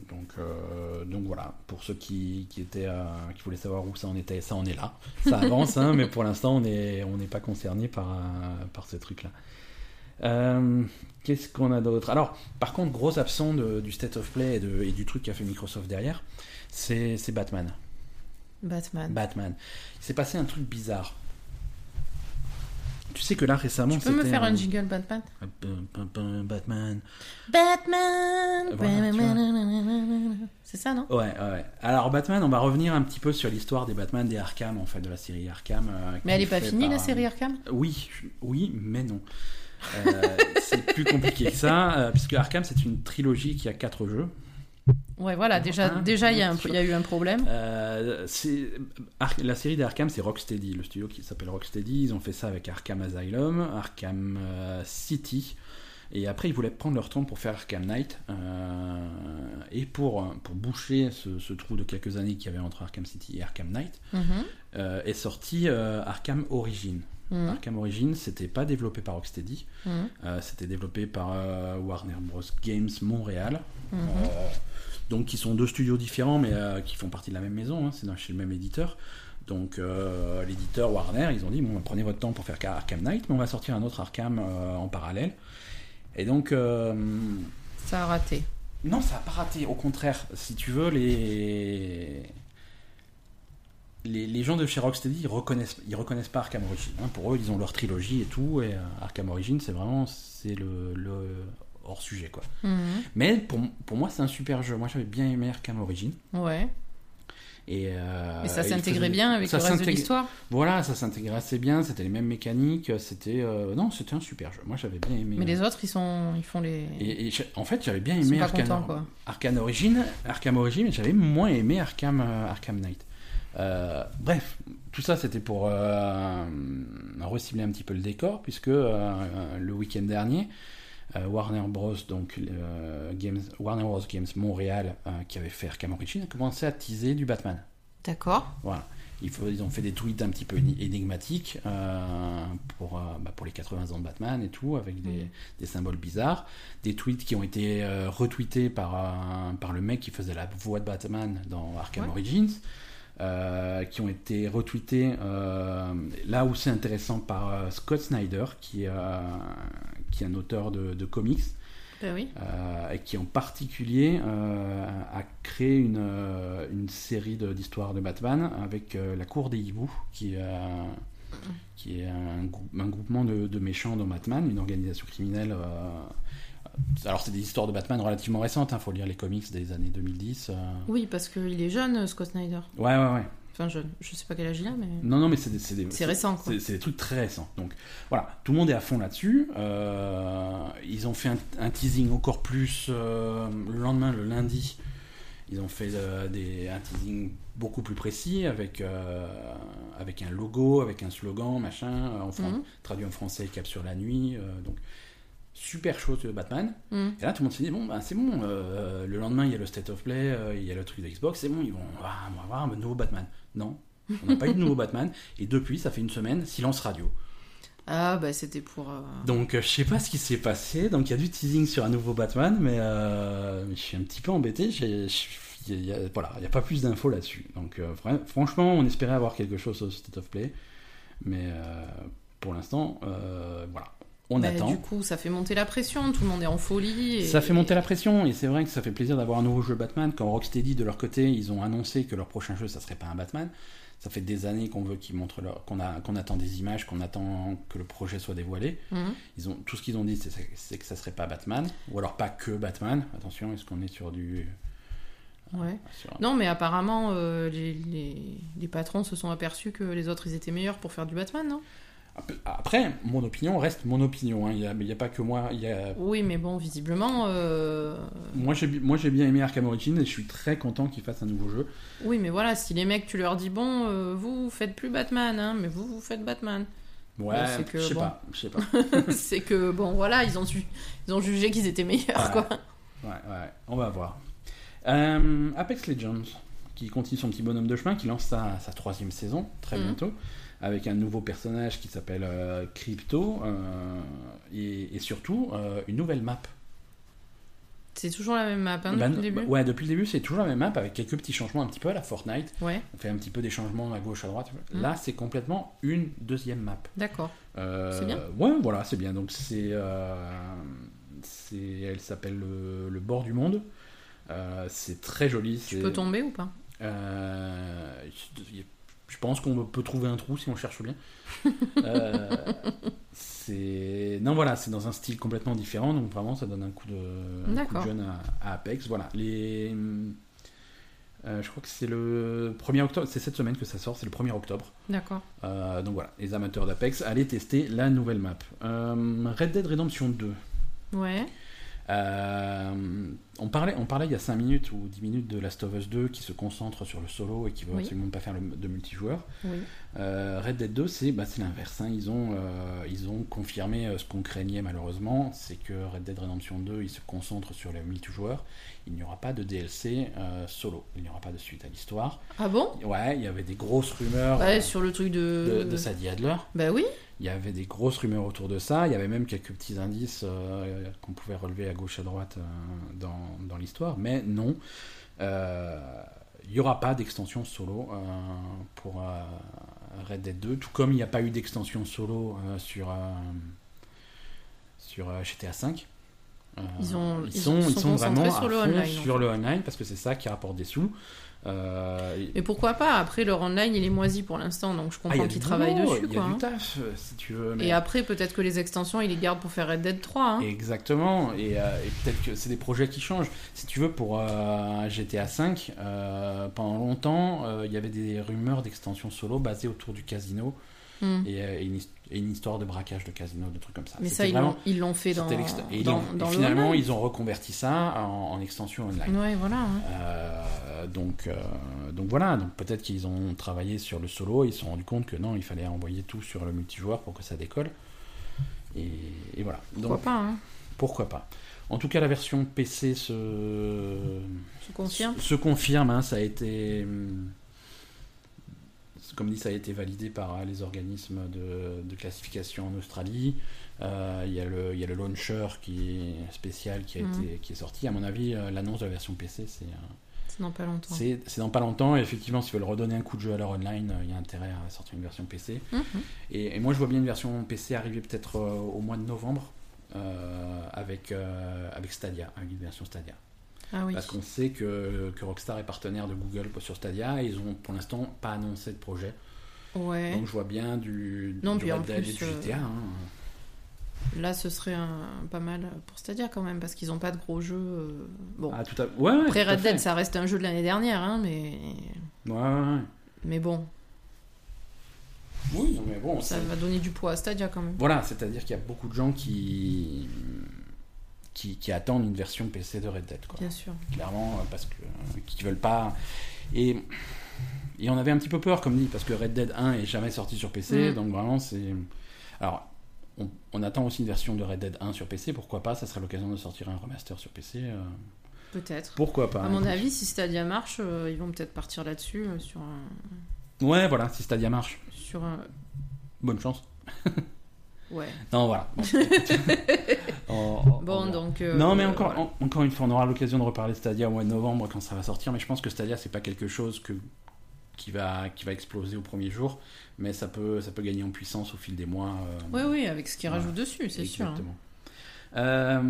Donc, euh, donc voilà, pour ceux qui, qui étaient, euh, qui voulaient savoir où ça en était, ça en est là. Ça [LAUGHS] avance, hein, mais pour l'instant on n'est on n'est pas concerné par, euh, par ce truc-là. Qu'est-ce qu'on a d'autre? Alors, par contre, gros absent de- du State of Play et, de- et du truc qu'a fait Microsoft derrière, c'est Batman. Batman. Batman. Il s'est passé un truc bizarre. Tu sais que là récemment, tu peux me faire un jingle Batman? Batman. Batman Voilà, C'est ça, non? Ouais, ouais. Alors Batman, on va revenir un petit peu sur l'histoire des Batman des Arkham, en fait, de la série Arkham. euh, Mais elle qui est pas finie par- la série Arkham? Oui, oui, mais non. Euh, c'est plus compliqué que ça, euh, puisque Arkham, c'est une trilogie qui a quatre jeux. Ouais, voilà, déjà, déjà il y, a y eu un problème. Euh, la série d'Arkham, c'est Rocksteady, le studio qui s'appelle Rocksteady. Ils ont fait ça avec Arkham Asylum, Arkham euh, City. Et après, ils voulaient prendre leur temps pour faire Arkham Knight. euh, et pour, pour boucher ce, ce trou de quelques années qu'il y avait entre Arkham City et Arkham Knight, Mhm, est sorti Arkham Origin. Mhm, Arkham Origin, c'était pas développé par Rocksteady, mhm, euh, c'était développé par euh, Warner Bros. Games Montréal. mhm. Euh, donc qui sont deux studios différents mais qui font partie de la même maison, hein, c'est chez le même éditeur. Donc l'éditeur Warner, ils ont dit bon prenez votre temps pour faire Arkham Knight, mais on va sortir un autre Arkham en parallèle. Et donc Ça a raté. non, ça a pas raté. Au contraire, si tu veux, les les, les gens de chez Rocksteady, ils reconnaissent, ils reconnaissent pas Arkham Origin. hein. Pour eux, ils ont leur trilogie et tout, et euh, Arkham Origin, c'est vraiment c'est le, le hors sujet quoi. Mhm, Mais pour, pour moi, c'est un super jeu. Moi, j'avais bien aimé Arkham Origin. Ouais. Et, euh, Et ça s'intégrait faisait- bien avec ça le reste de l'histoire Voilà, ça s'intégrait assez bien. C'était les mêmes mécaniques. C'était euh, non, c'était un super jeu. Moi, j'avais bien aimé. Mais les autres, ils sont, ils font les. Et, en fait, j'avais bien aimé Arkham, contents. Arkham Origin, Arkham Origin, mais j'avais moins aimé Arkham, Arkham Knight. Euh, bref, tout ça c'était pour euh, recibler un petit peu le décor, puisque euh, le week-end dernier, euh, Warner Bros. donc Games, Warner Bros. Games Montréal, qui avait fait Arkham Origin, a commencé à teaser du Batman. D'accord. Voilà. Faut- ils ont fait des tweets un petit peu éni- énigmatiques pour, bah, pour les 80 ans de Batman et tout, avec des, Mm. des symboles bizarres. Des tweets qui ont été retweetés par, le mec qui faisait la voix de Batman dans Arkham Ouais. Origins. Euh, qui ont été retweetés euh, là où c'est intéressant par euh, Scott Snyder qui, est, qui est un auteur de, de comics Ben oui. et qui en particulier a créé une, une série d'histoires de, Batman avec la Cour des Hiboux, qui, qui est un, grou- un groupement de, de méchants dans Batman, une organisation criminelle. Euh, alors c'est des histoires de Batman relativement récentes, il faut lire les comics des années 2010. euh. Oui, parce qu'il est jeune, Scott Snyder. Ouais, ouais, ouais. Enfin, jeune. Je sais pas quel âge il a, mais. Non, non, mais c'est des, c'est des- récent, quoi. c'est- des trucs très récents. Donc voilà, tout le monde est à fond là-dessus. Euh, ils ont fait un, un teasing encore plus euh, le lendemain, le lundi. Ils ont fait euh, des, un teasing beaucoup plus précis avec, euh, avec un logo, avec un slogan, machin, euh, en Mhm. traduit en français, cap sur la nuit. euh, donc super chose de Batman. Mhm. Et là, tout le monde s'est dit, bon, bah, c'est bon, euh, le lendemain, il y a le State of Play, euh, il y a le truc de Xbox, c'est bon, ils vont, ah, on va avoir un nouveau Batman. Non, on n'a pas eu de nouveau Batman. Et depuis, ça fait une semaine, silence radio. Ah, bah c'était pour. euh, Donc, je sais pas ce qui s'est passé. Donc, il y a du teasing sur un nouveau Batman, mais, je suis un petit peu embêté. J'ai- je- il y a- voilà, il n'y a pas plus d'infos là-dessus. Donc, franchement, on espérait avoir quelque chose au State of Play. Mais pour l'instant, voilà, on bah, attend. Du coup, ça fait monter la pression, tout le monde est en folie. Et... Ça fait monter la pression et c'est vrai que ça fait plaisir d'avoir un nouveau jeu Batman. Quand Rocksteady de leur côté, ils ont annoncé que leur prochain jeu ça serait pas un Batman. Ça fait des années qu'on veut qu'ils montrent leur, qu'on a, qu'on attend des images, qu'on attend que le projet soit dévoilé. Mhm. Ils ont tout ce qu'ils ont dit, c'est, que ça serait pas Batman ou alors pas que Batman. Attention, est-ce qu'on est sur du Ouais. sur un- Non, mais apparemment, euh, les, les, les patrons se sont aperçus que les autres, ils étaient meilleurs pour faire du Batman, non? Après, mon opinion reste mon opinion. hein. Il n'y a, il y a pas que moi. Il y a... Oui, mais bon, visiblement. euh, Moi, j'ai bien aimé Arkham Origins et je suis très content qu'ils fassent un nouveau jeu. Oui, mais voilà, si les mecs, tu leur dis, bon, euh, vous, vous faites plus Batman, hein, mais vous, vous faites Batman. Ouais, je sais bon. pas. Je sais pas. [LAUGHS] c'est que, bon, voilà, ils ont, su... ils ont jugé qu'ils étaient meilleurs, Ouais. quoi. Ouais, ouais, on va voir. Euh, Apex Legends, qui continue son petit bonhomme de chemin, qui lance sa, sa troisième saison très Mhm. bientôt, avec un nouveau personnage qui s'appelle euh, Crypto, euh, et, et surtout euh, une nouvelle map. C'est toujours la même map, hein, Bah, depuis le début? ouais, depuis le début, c'est toujours la même map avec quelques petits changements un petit peu à la Fortnite. Ouais, On fait un petit peu des changements à gauche, à droite. Mhm. Là, c'est complètement une deuxième map. d'accord. Euh, C'est bien. Ouais, voilà, c'est bien. Donc c'est, euh, c'est, elle s'appelle le, le bord du monde. Euh, c'est très joli. Tu peux tomber ou pas? Je pense qu'on peut trouver un trou si on cherche bien. [LAUGHS] Euh, c'est non voilà, c'est dans un style complètement différent, donc vraiment ça donne un coup de, un coup de D'accord. jeune à, à Apex. Voilà, les, euh, je crois que c'est le 1er octobre, c'est cette semaine que ça sort, c'est le 1er octobre. D'accord. Euh, donc voilà, les amateurs d'Apex, allez tester la nouvelle map. Red Dead Redemption 2. Ouais. Euh, on, parlait, on parlait il y a 5 minutes ou 10 minutes de Last of Us 2 qui se concentre sur le solo et qui veut Oui. absolument pas faire le- de multijoueur. Oui. Euh, Red Dead 2, c'est bah, l'inverse. hein. Ils, ont, euh, ils ont confirmé ce qu'on craignait malheureusement c'est que Red Dead Redemption 2 il se concentre sur le multijoueur. Il n'y aura pas de DLC euh, solo. Il n'y aura pas de suite à l'histoire. Ah bon? Ouais, il y avait des grosses rumeurs Ouais, euh, sur le truc de, de. de Sadie Adler. Bah oui. Il y avait des grosses rumeurs autour de ça. Il y avait même quelques petits indices euh, qu'on pouvait relever à gauche à droite euh, dans, dans l'histoire. Mais non, il n'y aura pas d'extension solo pour Red Dead 2. Tout comme il n'y a pas eu d'extension solo sur, sur GTA 5. Euh, Ils ont- ils ils sont, ils sont vraiment sur à le fond online, en sur le online parce que c'est ça qui rapporte des sous. Euh, et- Mais pourquoi pas? Après, leur online, il est moisi pour l'instant, donc je Ah, comprends qu'ils travaillent dessus, Il y a quoi. du hein. taf, si tu veux. mais- Et après, peut-être que les extensions, ils les gardent pour faire Red Dead 3. Hein. Exactement, et, euh, et peut-être que c'est des projets qui changent. Si tu veux, pour euh, GTA V, pendant longtemps, il y avait des rumeurs d'extension solo basées autour du casino Hmm. et, et une, his- et une histoire de braquage de casino, de trucs comme ça. Mais ça, ils vraiment- l'ont- fait dans, et dans, dans finalement, ils ont reconverti ça en, en extension online. Ouais, voilà. hein. Euh, donc, euh, donc voilà, donc peut-être qu'ils ont travaillé sur le solo, ils se sont rendus compte que non, il fallait envoyer tout sur le multijoueur pour que ça décolle. Et, et voilà. Pourquoi pas hein. pourquoi pas En tout cas, la version PC se, confirme. se confirme. hein, ça a été, comme dit, ça a été validé par euh, les organismes de, de classification en Australie. Euh, Il y, a le- il y a le launcher qui est spécial qui, a Mhm. été, qui est sorti. À mon avis, euh, l'annonce de la version PC, c'est C'est dans pas longtemps. c'est dans pas longtemps. Et effectivement, s'ils veulent redonner un coup de jeu à leur online, euh, il y a intérêt à sortir une version PC. Mhm. Et, et moi, je vois bien une version PC arriver peut-être euh, au mois de novembre euh, avec, avec Stadia, avec une version Stadia. Ah oui. Parce qu'on sait que, que Rockstar est partenaire de Google sur Stadia et ils ont pour l'instant pas annoncé de projet. Ouais. Donc je vois bien du, Non, du puis en plus, du euh, GTA. hein. Là, ce serait un, pas mal pour Stadia quand même, parce qu'ils n'ont pas de gros jeux. euh, Bon. Ah, tout à... ouais, ouais, Après, tout Red. Dead, ça reste un jeu de l'année dernière, hein, mais... Ouais, ouais, ouais. mais bon, Oui, mais bon, ça va donner du poids à Stadia quand même. Voilà, c'est-à-dire qu'il y a beaucoup de gens qui... qui, qui attendent une version PC de Red Dead. Quoi. Bien sûr. clairement, euh, parce que euh, qui veulent pas. Et, et on avait un petit peu peur, comme dit, parce que Red Dead 1 est jamais sorti sur PC, Mm. donc vraiment c'est. Alors, on, on attend aussi une version de Red Dead 1 sur PC, pourquoi pas? Ça serait l'occasion de sortir un remaster sur PC. euh, Peut-être. pourquoi pas À mon écoute. avis, si Stadia marche, euh, ils vont peut-être partir là-dessus, euh, sur un... Ouais, voilà, si Stadia marche, Sur un... bonne chance. [LAUGHS] Ouais. Non, voilà. Bon, [LAUGHS] On- on donc... euh, Non, mais encore, voilà. en- encore une fois, on aura l'occasion de reparler de Stadia au mois de novembre quand ça va sortir. Mais je pense que Stadia, c'est pas quelque chose que, qui, va, qui va exploser au premier jour. Mais ça peut, ça peut gagner en puissance au fil des mois. euh, Oui, oui, avec ce qu'ils Voilà. rajoutent dessus, c'est sûr. hein. exactement. Euh,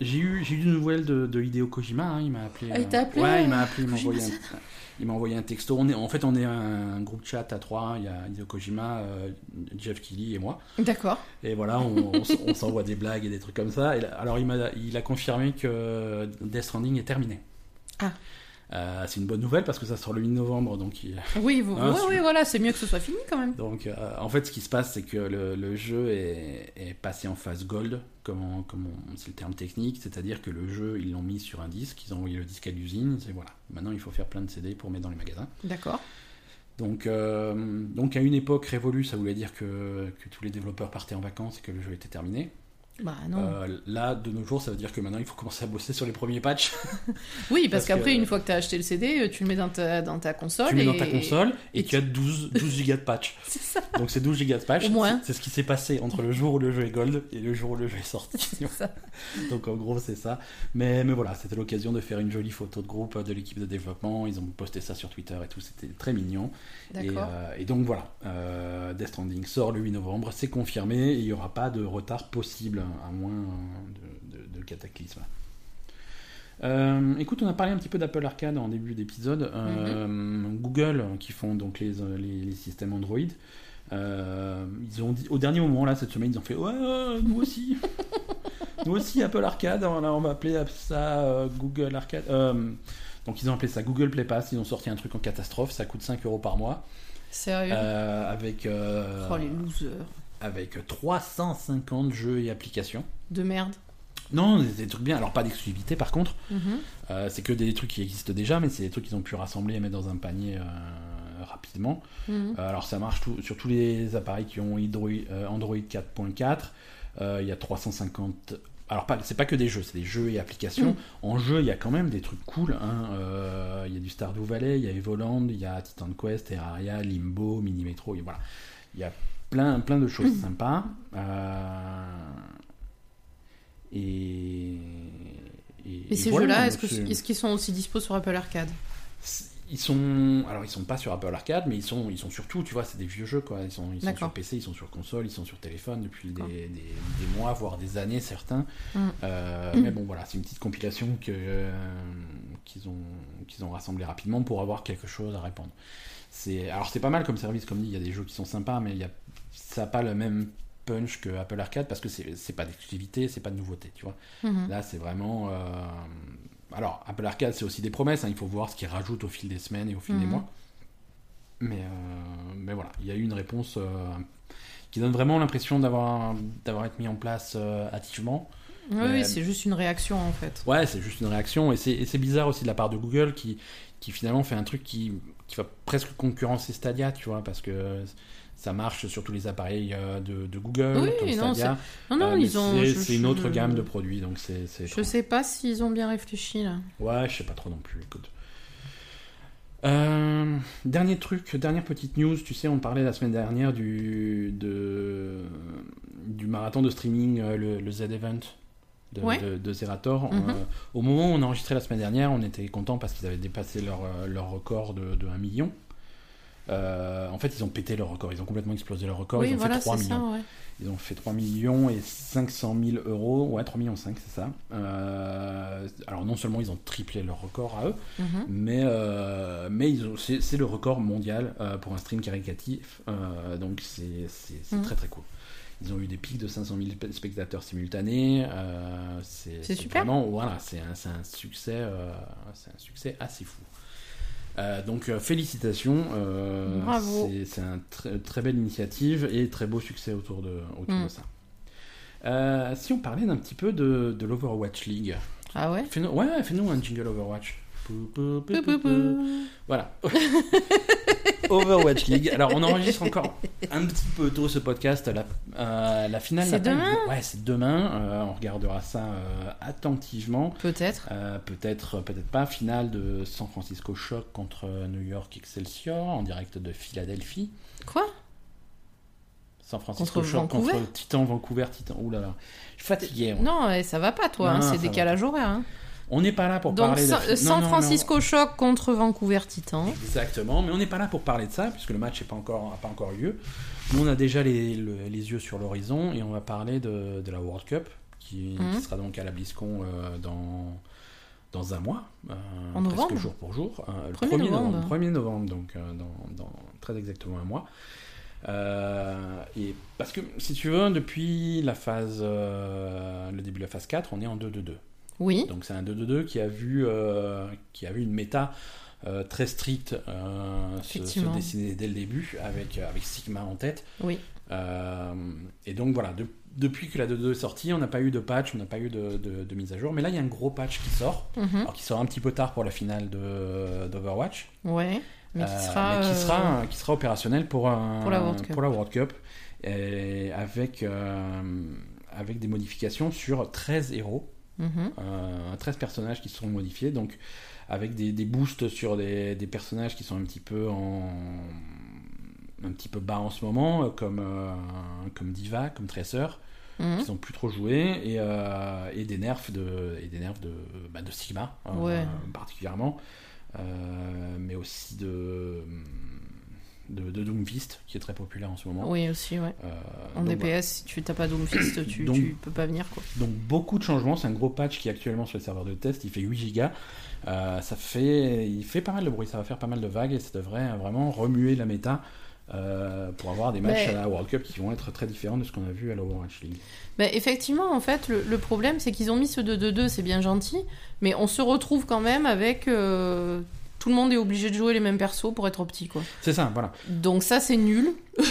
j'ai eu, j'ai eu des nouvelles de, de Hideo Kojima. hein, il m'a appelé. Ah, il euh, t'a appelé, Ouais, il euh, m'a appelé. Il m'a Kojima envoyé, un, il m'a envoyé un texto. On est, en fait, on est un, groupe chat à trois. Il y a Hideo Kojima, euh, Jeff Keighley et moi. D'accord. Et voilà, on, s'envoie des blagues et des trucs comme ça. Et alors, il, m'a, il a confirmé que Death Stranding est terminé. Ah. Euh, c'est une bonne nouvelle parce que ça sort le 8 novembre, donc il... Oui, [LAUGHS] vous... C'est- ouais, voilà, c'est mieux que ce soit fini quand même. donc euh, en fait ce qui se passe c'est que le, le jeu est, est passé en phase gold, comme, on- comme on- c'est le terme technique, c'est-à-dire que le jeu ils l'ont mis sur un disque, ils ont envoyé le disque à l'usine, c'est voilà. Maintenant il faut faire plein de CD pour mettre dans les magasins. D'accord. Donc, euh, donc à une époque révolue, ça voulait dire que, que tous les développeurs partaient en vacances et que le jeu était terminé. Bah non. Euh, là, de nos jours, ça veut dire que maintenant il faut commencer à bosser sur les premiers patchs. [LAUGHS] oui, parce, parce qu'après, que- une fois que tu as acheté le CD, euh, tu le mets dans ta, dans ta console. tu le mets dans ta console et, et tu as 12, 12 gigas de patch. [LAUGHS] C'est ça. Donc c'est 12 gigas de patch. Au moins. C'est ce qui s'est passé entre le jour où le jeu est gold et le jour où le jeu est sorti. [LAUGHS] Ça. Donc en gros c'est ça. Mais, mais voilà, c'était l'occasion de faire une jolie photo de groupe de l'équipe de développement. Ils ont posté ça sur Twitter et tout, c'était très mignon. Et, D'accord. euh, et donc voilà, euh, Death Stranding sort le 8 novembre, c'est confirmé, il n'y aura pas de retard possible, à moins de, de- de cataclysme. Euh, écoute, on a parlé un petit peu d'Apple Arcade en début d'épisode. Euh, Mhm. Google, qui font donc les, les, les systèmes Android, euh, ils ont dit, au dernier moment, là, cette semaine, ils ont fait Ouais, nous aussi [LAUGHS] Nous aussi, Apple Arcade, on, on va appeler ça Google Arcade. Donc, ils ont appelé ça Google Play Pass, ils ont sorti un truc en catastrophe, ça coûte 5 euros par mois. Sérieux? Avec, Oh, les losers. Avec 350 jeux et applications. De merde. Non, des, des trucs bien. Alors, pas d'exclusivité par contre. Mhm. Euh, c'est que des trucs qui existent déjà, mais c'est des trucs qu'ils ont pu rassembler et mettre dans un panier euh, rapidement. Mhm. Euh, alors, ça marche tout- sur tous les appareils qui ont Android, euh, Android 4.4. Euh, Il y a 350. Alors, c'est pas que des jeux, c'est des jeux et applications. Mm. En jeu, il y a quand même des trucs cool. hein. Euh, Il y a du Stardew Valley, il y a Evoland, il y a Titan Quest, Terraria, Limbo, Mini Metro. Et voilà. Il y a plein, plein de choses Mm. sympas. Euh, et, Et ces voilà, jeux-là, est-ce qu'ils sont aussi dispo sur Apple Arcade? Ils sont alors ils sont pas sur Apple Arcade mais ils sont ils sont surtout tu vois c'est des vieux jeux quoi ils sont ils sont sur PC ils sont sur console ils sont sur téléphone depuis des, des, des mois voire des années certains Mm. Euh, Mm. mais bon voilà c'est une petite compilation que euh, qu'ils ont qu'ils ont rassemblé rapidement pour avoir quelque chose à répondre c'est alors c'est pas mal comme service comme dit il y a des jeux qui sont sympas mais il y a ça a pas le même punch que Apple Arcade parce que c'est pas d'exclusivité c'est pas de nouveauté tu vois Mhm. Là, c'est vraiment. euh, Alors, Apple Arcade, c'est aussi des promesses. hein, Il faut voir ce qu'ils rajoutent au fil des semaines et au fil des Mhm. mois. Mais, euh, mais voilà, il y a eu une réponse euh, qui donne vraiment l'impression d'avoir d'avoir été mis en place hâtivement. Oui, Mais- oui, c'est juste une réaction en fait. Ouais, c'est juste une réaction. Et c'est et c'est bizarre aussi de la part de Google qui, qui finalement fait un truc qui, qui va presque concurrencer Stadia, tu vois, parce que ça marche sur tous les appareils euh, de, de Google, Oui, comme non, Stadia. Non, non, Euh, mais ils ont. c'est- C'est une je- autre gamme de produits, donc c'est. Je étrange. sais pas s'ils ont bien réfléchi là. Ouais, je sais pas trop non plus, écoute. Euh, dernier truc, dernière petite news, tu sais, on parlait la semaine dernière du, de, du marathon de streaming, euh, le, le Z-Event de, Ouais. de, de Zerator. Mhm. Euh, au moment où on a enregistré la semaine dernière, on était content parce qu'ils avaient dépassé leur, euh, leur record de, de 1 million. Euh, en fait, ils ont pété leur record, ils ont complètement explosé leur record, oui, ils ont voilà, fait 3 c'est millions. ça, ouais. Ils ont fait 3 millions et 500 000 euros. Ouais, 3 millions 5, c'est ça. Euh, alors, non seulement ils ont triplé leur record à eux, Mhm. mais, euh, mais c'est le record mondial euh, pour un stream caricatif. Donc, c'est Mhm. très très cool. Ils ont eu des pics de 500 000 spe- spectateurs simultanés. c'est super. Vraiment, voilà, c'est un, c'est un succès, c'est un succès assez fou. Euh, donc euh, félicitations, euh, Bravo. c'est- une très, très belle initiative et très beau succès autour de, autour Mm. de ça. Euh, si on parlait d'un petit peu de, de l'Overwatch League, Ah ouais? Fais-nous ouais, fais-nous un jingle Overwatch. Voilà. [LAUGHS] Overwatch League. Alors, on enregistre encore un petit peu tôt ce podcast. La, euh, la finale. C'est demain Ouais, c'est demain. Euh, on regardera ça euh, attentivement. Peut-être. Euh, peut-être, peut-être pas. Finale de San Francisco Shock contre New York Excelsior en direct de Philadelphie. Quoi? San Francisco Contre Shock Vancouver? Contre Titan Vancouver. Titan. Ouh là là. Je suis fatigué. moi. Non, eh, ça va pas toi, Non, hein, c'est décalage horaire. hein. On n'est pas là pour Donc parler de. San Non, non, Francisco Shock contre Vancouver Titan. Exactement, mais on n'est pas là pour parler de ça, puisque le match n'a pas encore, pas encore eu lieu. Nous, on a déjà les, le- les yeux sur l'horizon, et on va parler de, de la World Cup, qui, Mhm. qui sera donc à la BlizzCon euh, dans, dans un mois, euh, En presque novembre jour pour jour. euh, le 1er 1er novembre. 1er novembre, donc dans, dans très exactement un mois. Et parce que, si tu veux, depuis la phase, le début de la phase 4, on est en 2-2-2. Oui. Donc c'est un 2-2-2 qui a vu euh, qui a vu une méta euh, très stricte euh, se, dessiner dès le début avec avec Sigma en tête. Oui. Et donc voilà, de- depuis que la 2-2 est sortie, on n'a pas eu de patch, on n'a pas eu de, de- de mise à jour. Mais là, il y a un gros patch qui sort, Mhm. alors qui sort un petit peu tard pour la finale d'Overwatch, Ouais. Mais qui Euh, sera. mais qui euh, sera, qui sera opérationnel pour, un- Pour la World Cup. pour la World Cup, et avec, euh, avec des modifications sur 13 héros, mhm. euh, 13 personnages qui seront modifiés, donc avec des, des boosts sur des, des personnages qui sont un petit peu en un petit peu bas en ce moment, euh, comme, euh, comme Diva, comme Tracer, Mhm. qui sont plus trop joués, et, euh, et des nerfs de, et des nerfs de, bah, de Sigma, euh, particulièrement, euh, mais aussi de, de, de Doomfist, qui est très populaire en ce moment. Oui, aussi, ouais. Euh, En donc, DPS, si tu t'as pas Doomfist, [COUGHS] tu, Donc- tu peux pas venir, quoi. Donc beaucoup de changements, c'est un gros patch qui est actuellement sur le serveur de test, il fait 8 gigas. Euh, ça fait, il fait pas mal de bruit, ça va faire pas mal de vagues et ça devrait vraiment remuer la méta euh, pour avoir des matchs Mais- à la World Cup qui vont être très différents de ce qu'on a vu à la Overwatch League. Bah, effectivement, en fait, le, le problème, c'est qu'ils ont mis ce 2-2-2, c'est bien gentil, mais on se retrouve quand même avec. euh, tout le monde est obligé de jouer les mêmes persos pour être opti, quoi. C'est ça, voilà. Donc ça, c'est nul. [LAUGHS] Donc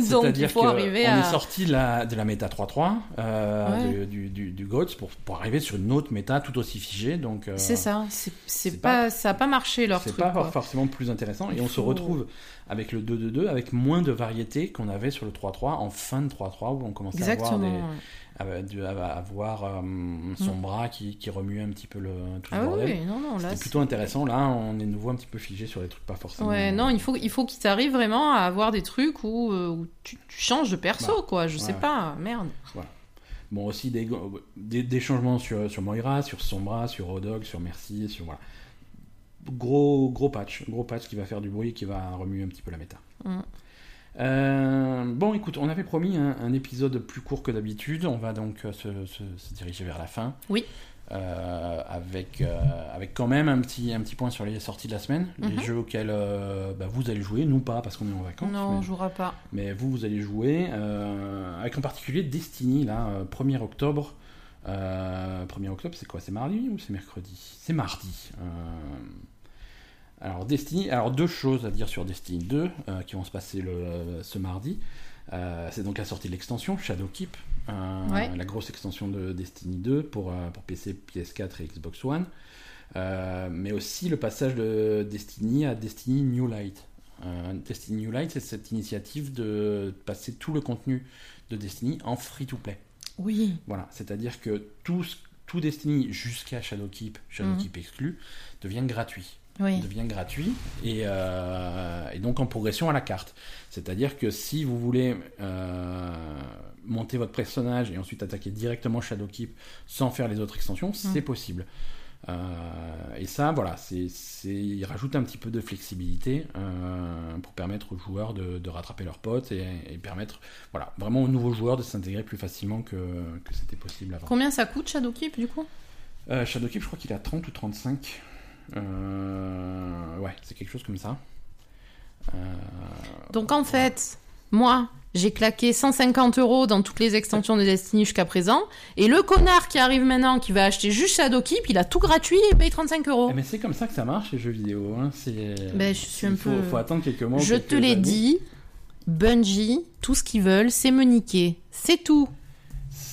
il C'est-à-dire faut arriver est à. sorti de la, de la méta 3-3 euh, Ouais. du, du, du GOATS pour, pour arriver sur une autre méta tout aussi figée. Donc, euh, C'est ça, c'est c'est pas, ça a pas marché leur C'est pas quoi. forcément plus intéressant. Et Il on se retrouve avec le 2-2-2 avec moins de variété qu'on avait sur le 3-3 en fin de 3-3 où on commençait à avoir, Exactement. des, à, du- à- à voir euh, son bras qui, qui remue un petit peu le, tout le Ah bordel. oui, non, non, là. C'était c'est- plutôt intéressant. Là, on est de nouveau un petit peu figé sur des trucs pas forcément. Ouais, non, il faut, il faut qu'ils arrivent vraiment à avoir des trucs où, euh, où tu, tu changes de perso, Bah, quoi. Je sais ouais. pas, merde. Bon, aussi des, des, des changements sur, sur Moira, sur Sombra, sur Odog, sur Mercy, sur voilà. Gros, gros patch, gros patch qui va faire du bruit, qui va remuer un petit peu la méta. Mm. Euh, bon, écoute, on avait promis un, un épisode plus court que d'habitude. On va donc euh, se, se- se diriger vers la fin. Oui. Euh, avec, euh, avec quand même un petit, un petit point sur les sorties de la semaine, les Mhm. jeux auxquels bah, vous allez jouer, nous pas parce qu'on est en vacances. non, mais- on jouera pas. mais vous, vous allez jouer avec en particulier Destiny, là, euh, 1er octobre. Euh, 1er octobre, c'est quoi? C'est mardi ou c'est mercredi? C'est mardi. Alors, Destiny, alors deux choses à dire sur Destiny 2 euh, qui vont se passer le, ce mardi. Euh, c'est donc la sortie de l'extension Shadowkeep, euh, Ouais. la grosse extension de Destiny 2 pour, pour PC, PS4 et Xbox One. Mais aussi le passage de Destiny à Destiny New Light. Destiny New Light, c'est cette initiative de passer tout le contenu de Destiny en free-to-play. Oui. Voilà, c'est-à-dire que tout, Destiny jusqu'à Shadowkeep, Shadowkeep exclu, devient gratuit. Oui. Devient gratuit et, euh, et donc en progression à la carte. C'est-à-dire que si vous voulez euh, monter votre personnage et ensuite attaquer directement Shadowkeep sans faire les autres extensions, c'est possible. Euh, et ça, voilà, c'est, c'est, il rajoute un petit peu de flexibilité pour permettre aux joueurs de, de rattraper leurs potes et, et permettre, voilà, vraiment aux nouveaux joueurs de s'intégrer plus facilement que, que c'était possible avant. Combien ça coûte Shadowkeep du coup? Shadowkeep, je crois qu'il a 30 ou 35. Euh, ouais, c'est quelque chose comme ça. Euh, Donc en fait, moi, j'ai claqué 150 euros dans toutes les extensions de Destiny jusqu'à présent, et le connard qui arrive maintenant, qui va acheter juste Shadowkeep, il a tout gratuit et paye 35 euros. eh, mais c'est comme ça que ça marche les jeux vidéo. Hein. C'est, Ben, je suis un il faut, peu- faut attendre quelques mois. Je quelques te l'ai dit, Bungie, tout ce qu'ils veulent, c'est me niquer. C'est tout.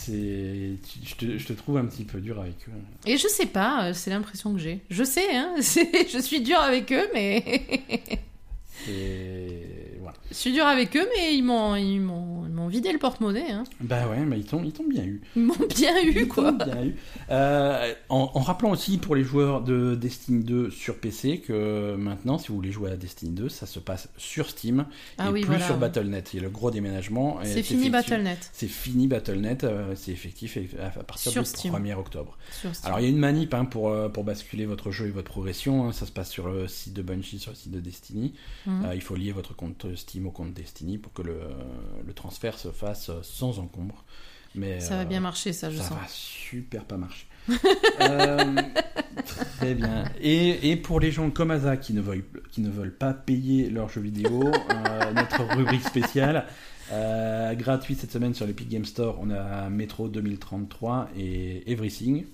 C'est, je, te, je te trouve un petit peu dur avec eux. Et je sais pas, euh, c'est l'impression que j'ai. Je sais, hein, [LAUGHS] je suis dur avec eux, mais. C'est. Je suis dur avec eux, mais ils m'ont, ils m'ont, ils m'ont vidé le porte-monnaie. Hein. Bah ouais, mais ils t'ont, ils t'ont bien eu. Ils m'ont bien eu, Ils quoi. t'ont bien eu. Euh, en, en rappelant aussi pour les joueurs de Destiny 2 sur PC que maintenant, si vous voulez jouer à Destiny 2, ça se passe sur Steam Ah et oui, plus voilà. sur Battle.net. Il y a le gros déménagement. C'est fini Battle.net C'est fini Battle.net, euh, c'est effectif à à partir Sur du Steam. 1er octobre. sur Steam. Alors il y a une manip hein, pour, euh, pour basculer votre jeu et votre progression, hein. ça se passe sur le site de Bungie, sur le site de Destiny. Euh, il faut lier votre compte Steam au compte Destiny pour que le, le transfert se fasse sans encombre. Mais, Ça va euh, bien marcher, ça, je ça sens. va super pas marcher. [LAUGHS] Euh, très bien. Et, et pour les gens comme Asa qui ne veulent, qui ne veulent pas payer leurs jeux vidéo, euh, [LAUGHS] notre rubrique spéciale, euh, gratuite cette semaine sur l'Epic Game Store, on a Metro 2033 et Everything.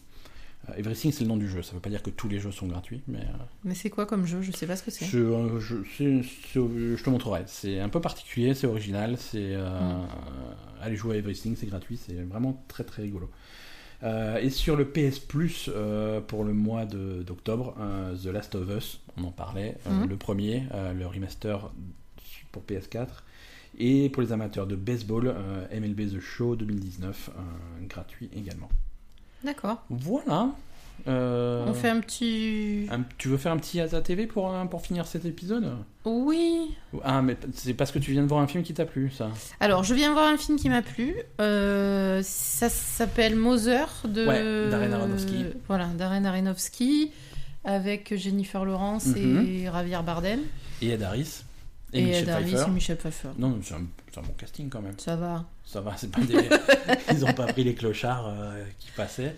Euh, Everything, c'est le nom du jeu. Ça veut pas dire que tous les jeux sont gratuits, mais. euh, Mais c'est quoi comme jeu? Je sais pas ce que c'est. je, te montrerai. C'est un peu particulier, c'est original. C'est euh, allez jouer à Everything, c'est gratuit, c'est vraiment très très rigolo. Euh, et sur le PS Plus euh, pour le mois de- d'octobre, The Last of Us, on en parlait, Mhm. le premier, le remaster pour PS4. Et pour les amateurs de baseball, MLB The Show 2019, euh, gratuit également. D'accord. Voilà. Euh, On fait un petit. un- tu veux faire un petit Asa TV pour, euh, pour finir cet épisode? Oui. Ah, mais c'est parce que tu viens de voir un film qui t'a plu, ça. Alors, je viens voir un film qui m'a plu. Euh, ça s'appelle Mother de. Ouais, Darren Aronofsky. Voilà, Darren Aronofsky avec Jennifer Lawrence Mhm. et Javier Bardem Et Ed Harris. Et, et, Michel Ed Harris Pfeiffer. et Michel Pfeiffer. Non, c'est un, c'est un bon casting quand même. Ça va. Ça va, c'est pas des... [LAUGHS] Ils ont pas pris les clochards euh, qui passaient.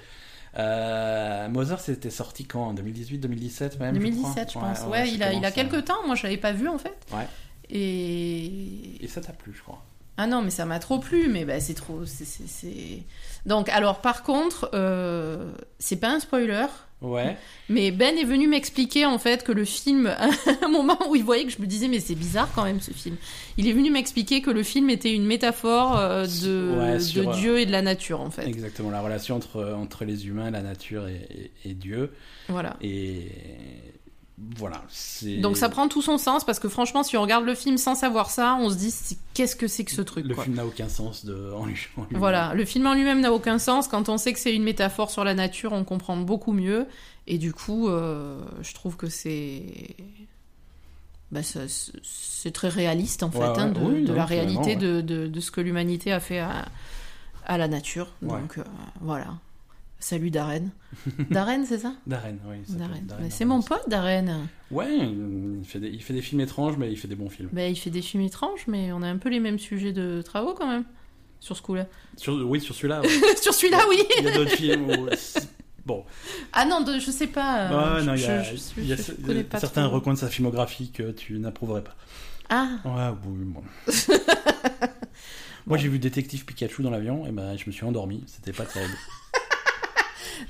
Euh, Mother, c'était sorti quand? En 2018-2017 même 2017, je, crois? pense. Ouais, il, a, il a quelques temps. Moi, je l'avais pas vu en fait. Ouais. Et. Et ça t'a plu, je crois. Ah non, mais ça m'a trop plu, mais bah, c'est trop. c'est- Donc, alors, par contre, euh, c'est pas un spoiler, Ouais. mais Ben est venu m'expliquer en fait que le film, à [LAUGHS] un moment où il voyait que je me disais, mais c'est bizarre quand même ce film, il est venu m'expliquer que le film était une métaphore euh, de, Ouais, de sur, euh, Dieu et de la nature en fait. Exactement, la relation entre, entre les humains, la nature et, et- et Dieu. Voilà. Et voilà. Donc ça prend tout son sens parce que franchement, si on regarde le film sans savoir ça, on se dit qu'est-ce que c'est que ce truc Le quoi. film n'a aucun sens de... en lui- en lui-même. Voilà, le film en lui-même n'a aucun sens. Quand on sait que c'est une métaphore sur la nature, on comprend beaucoup mieux. Et du coup, euh, je trouve que c'est. Bah, c'est très réaliste en fait, Ouais, hein, de, Oui, de non, la réalité ouais. de, de- de ce que l'humanité a fait à, à la nature. Ouais. Donc euh, voilà. Salut Darren. [LAUGHS] Darren, c'est ça? Darren, oui. Darren. C'est mon pote Darren. Ouais, il fait, des, il fait des films étranges, mais il fait des bons films. Bah, il fait des films étranges, mais on a un peu les mêmes sujets de travaux quand même. Sur ce coup-là. Sur, oui, sur celui-là, [LAUGHS] ouais. sur celui-là, oui il y a d'autres films où... [LAUGHS] Bon, Ah non, de- je sais pas. Euh, non, il je, y a, je- je- il y a certains trop. recoins de sa filmographie que tu n'approuverais pas. Ah, Ouais, oui, bon. Moi, j'ai vu Détective Pikachu dans l'avion, et ben, je me suis endormi. C'était pas terrible.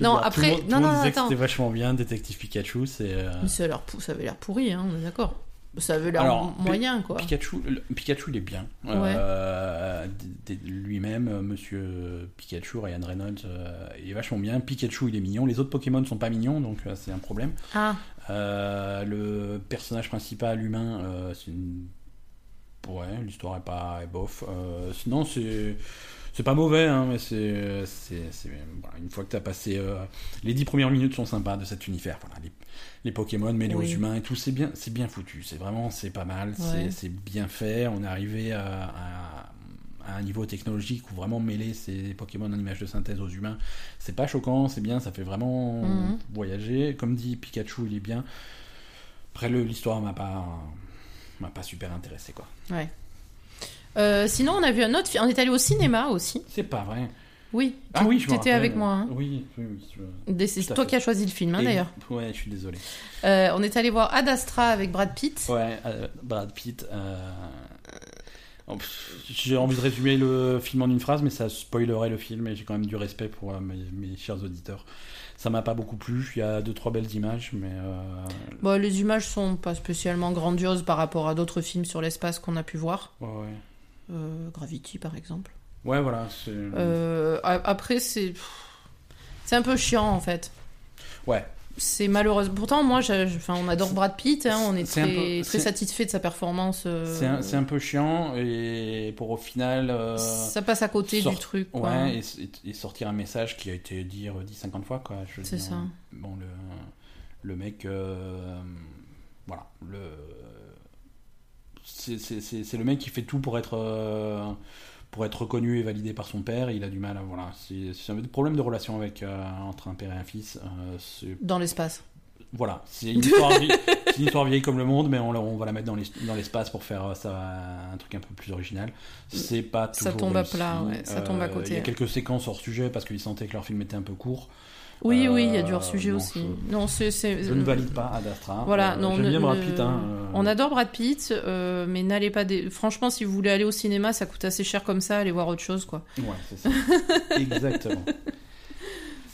Non, dire, après- tout le monde, tout non, non, disait que attends. c'était vachement bien, Détective Pikachu. C'est euh, mais ça, a ça avait l'air pourri, hein, on est d'accord. Ça avait l'air moyen, quoi. Pikachu. le- Pikachu, il est bien. Euh, Lui-même, euh, Monsieur Pikachu, Ryan Reynolds, euh, il est vachement bien. Pikachu, il est mignon. Les autres Pokémon ne sont pas mignons, donc c'est un problème. Ah, le personnage principal humain, c'est une. Ouais, l'histoire est pas est bof. Sinon, c'est. C'est pas mauvais, hein, mais c'est. c'est- c'est- voilà, une fois que t'as passé. euh, les dix premières minutes sont sympas de cet univers. Voilà, les, les Pokémon mêlés Oui. aux humains et tout, c'est bien, c'est bien foutu. C'est vraiment. C'est pas mal. c'est- Ouais. C'est bien fait. On est arrivé à, à- à un niveau technologique où vraiment mêler ces Pokémon en image de synthèse aux humains, c'est pas choquant, c'est bien, ça fait vraiment Mhm. voyager. Comme dit Pikachu, il est bien. Après, l'histoire m'a pas, m'a pas super intéressé, quoi. ouais. Euh, sinon, on a vu un autre film. On est allé au cinéma aussi. C'est pas vrai. Oui. Ah oui, je rappelle. avec moi. hein. Oui, oui, oui. je- Des- C'est toi fait. qui as choisi le film, hein, d'ailleurs. Ouais, je suis désolé. Euh, on est allé voir Ad Astra avec Brad Pitt. Ouais, euh, Brad Pitt. J'ai envie de résumer le film en une phrase, mais ça spoilerait le film et j'ai quand même du respect pour mes, mes chers auditeurs. Ça m'a pas beaucoup plu. Il y a deux trois belles images, mais euh, Bon, les images sont pas spécialement grandioses par rapport à d'autres films sur l'espace qu'on a pu voir. ouais, ouais. Euh, Gravity, par exemple. Ouais, voilà. Euh, après, c'est. C'est un peu chiant, en fait. Ouais. C'est malheureux. Pourtant, moi, enfin, on adore Brad Pitt. hein, on est très, peu- très satisfait de sa performance. euh, C'est un, peu chiant et pour au final. euh, Ça passe à côté sort- du truc. Quoi. Ouais, et, sortir un message qui a été dit 10-50 fois, quoi. je C'est ça. Bon, le, le mec. euh, voilà. Le. C'est le mec qui fait tout pour être. euh, pour être reconnu et validé par son père, et il a du mal à. Voilà. C'est un problème de relation avec, euh, entre un père et un fils. euh, Dans l'espace. voilà. C'est une, [LAUGHS] une histoire vieille comme le monde, mais on, on va la mettre dans l'es- dans l'espace pour faire ça un truc un peu plus original. C'est pas Ça tombe à plat, ouais, ça tombe à côté. Il y a quelques séquences hors sujet parce qu'ils sentaient que leur film était un peu court. Oui, Euh, oui, il y a du hors-sujet non, aussi. je- Non, c'est. c'est- Je ne valide pas Ad Astra. Voilà, Euh, non, J'aime ne- bien Brad Pitt. hein, euh, On adore Brad Pitt, euh, mais n'allez pas. Des... Franchement, si vous voulez aller au cinéma, ça coûte assez cher comme ça. Allez voir autre chose, quoi. Ouais, c'est ça. [LAUGHS] Exactement.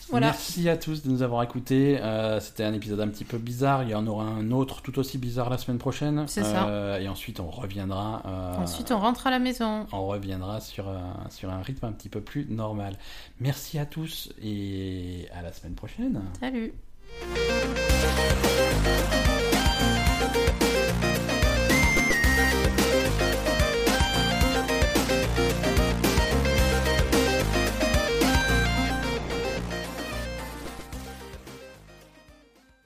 Voilà. Merci à tous de nous avoir écoutés. Euh, C'était un épisode un petit peu bizarre. Il y en aura un autre tout aussi bizarre la semaine prochaine. C'est ça. Euh, et ensuite, on reviendra. euh, Ensuite, on rentre à la maison. on reviendra sur, sur un rythme un petit peu plus normal. Merci à tous et à la semaine prochaine. Salut.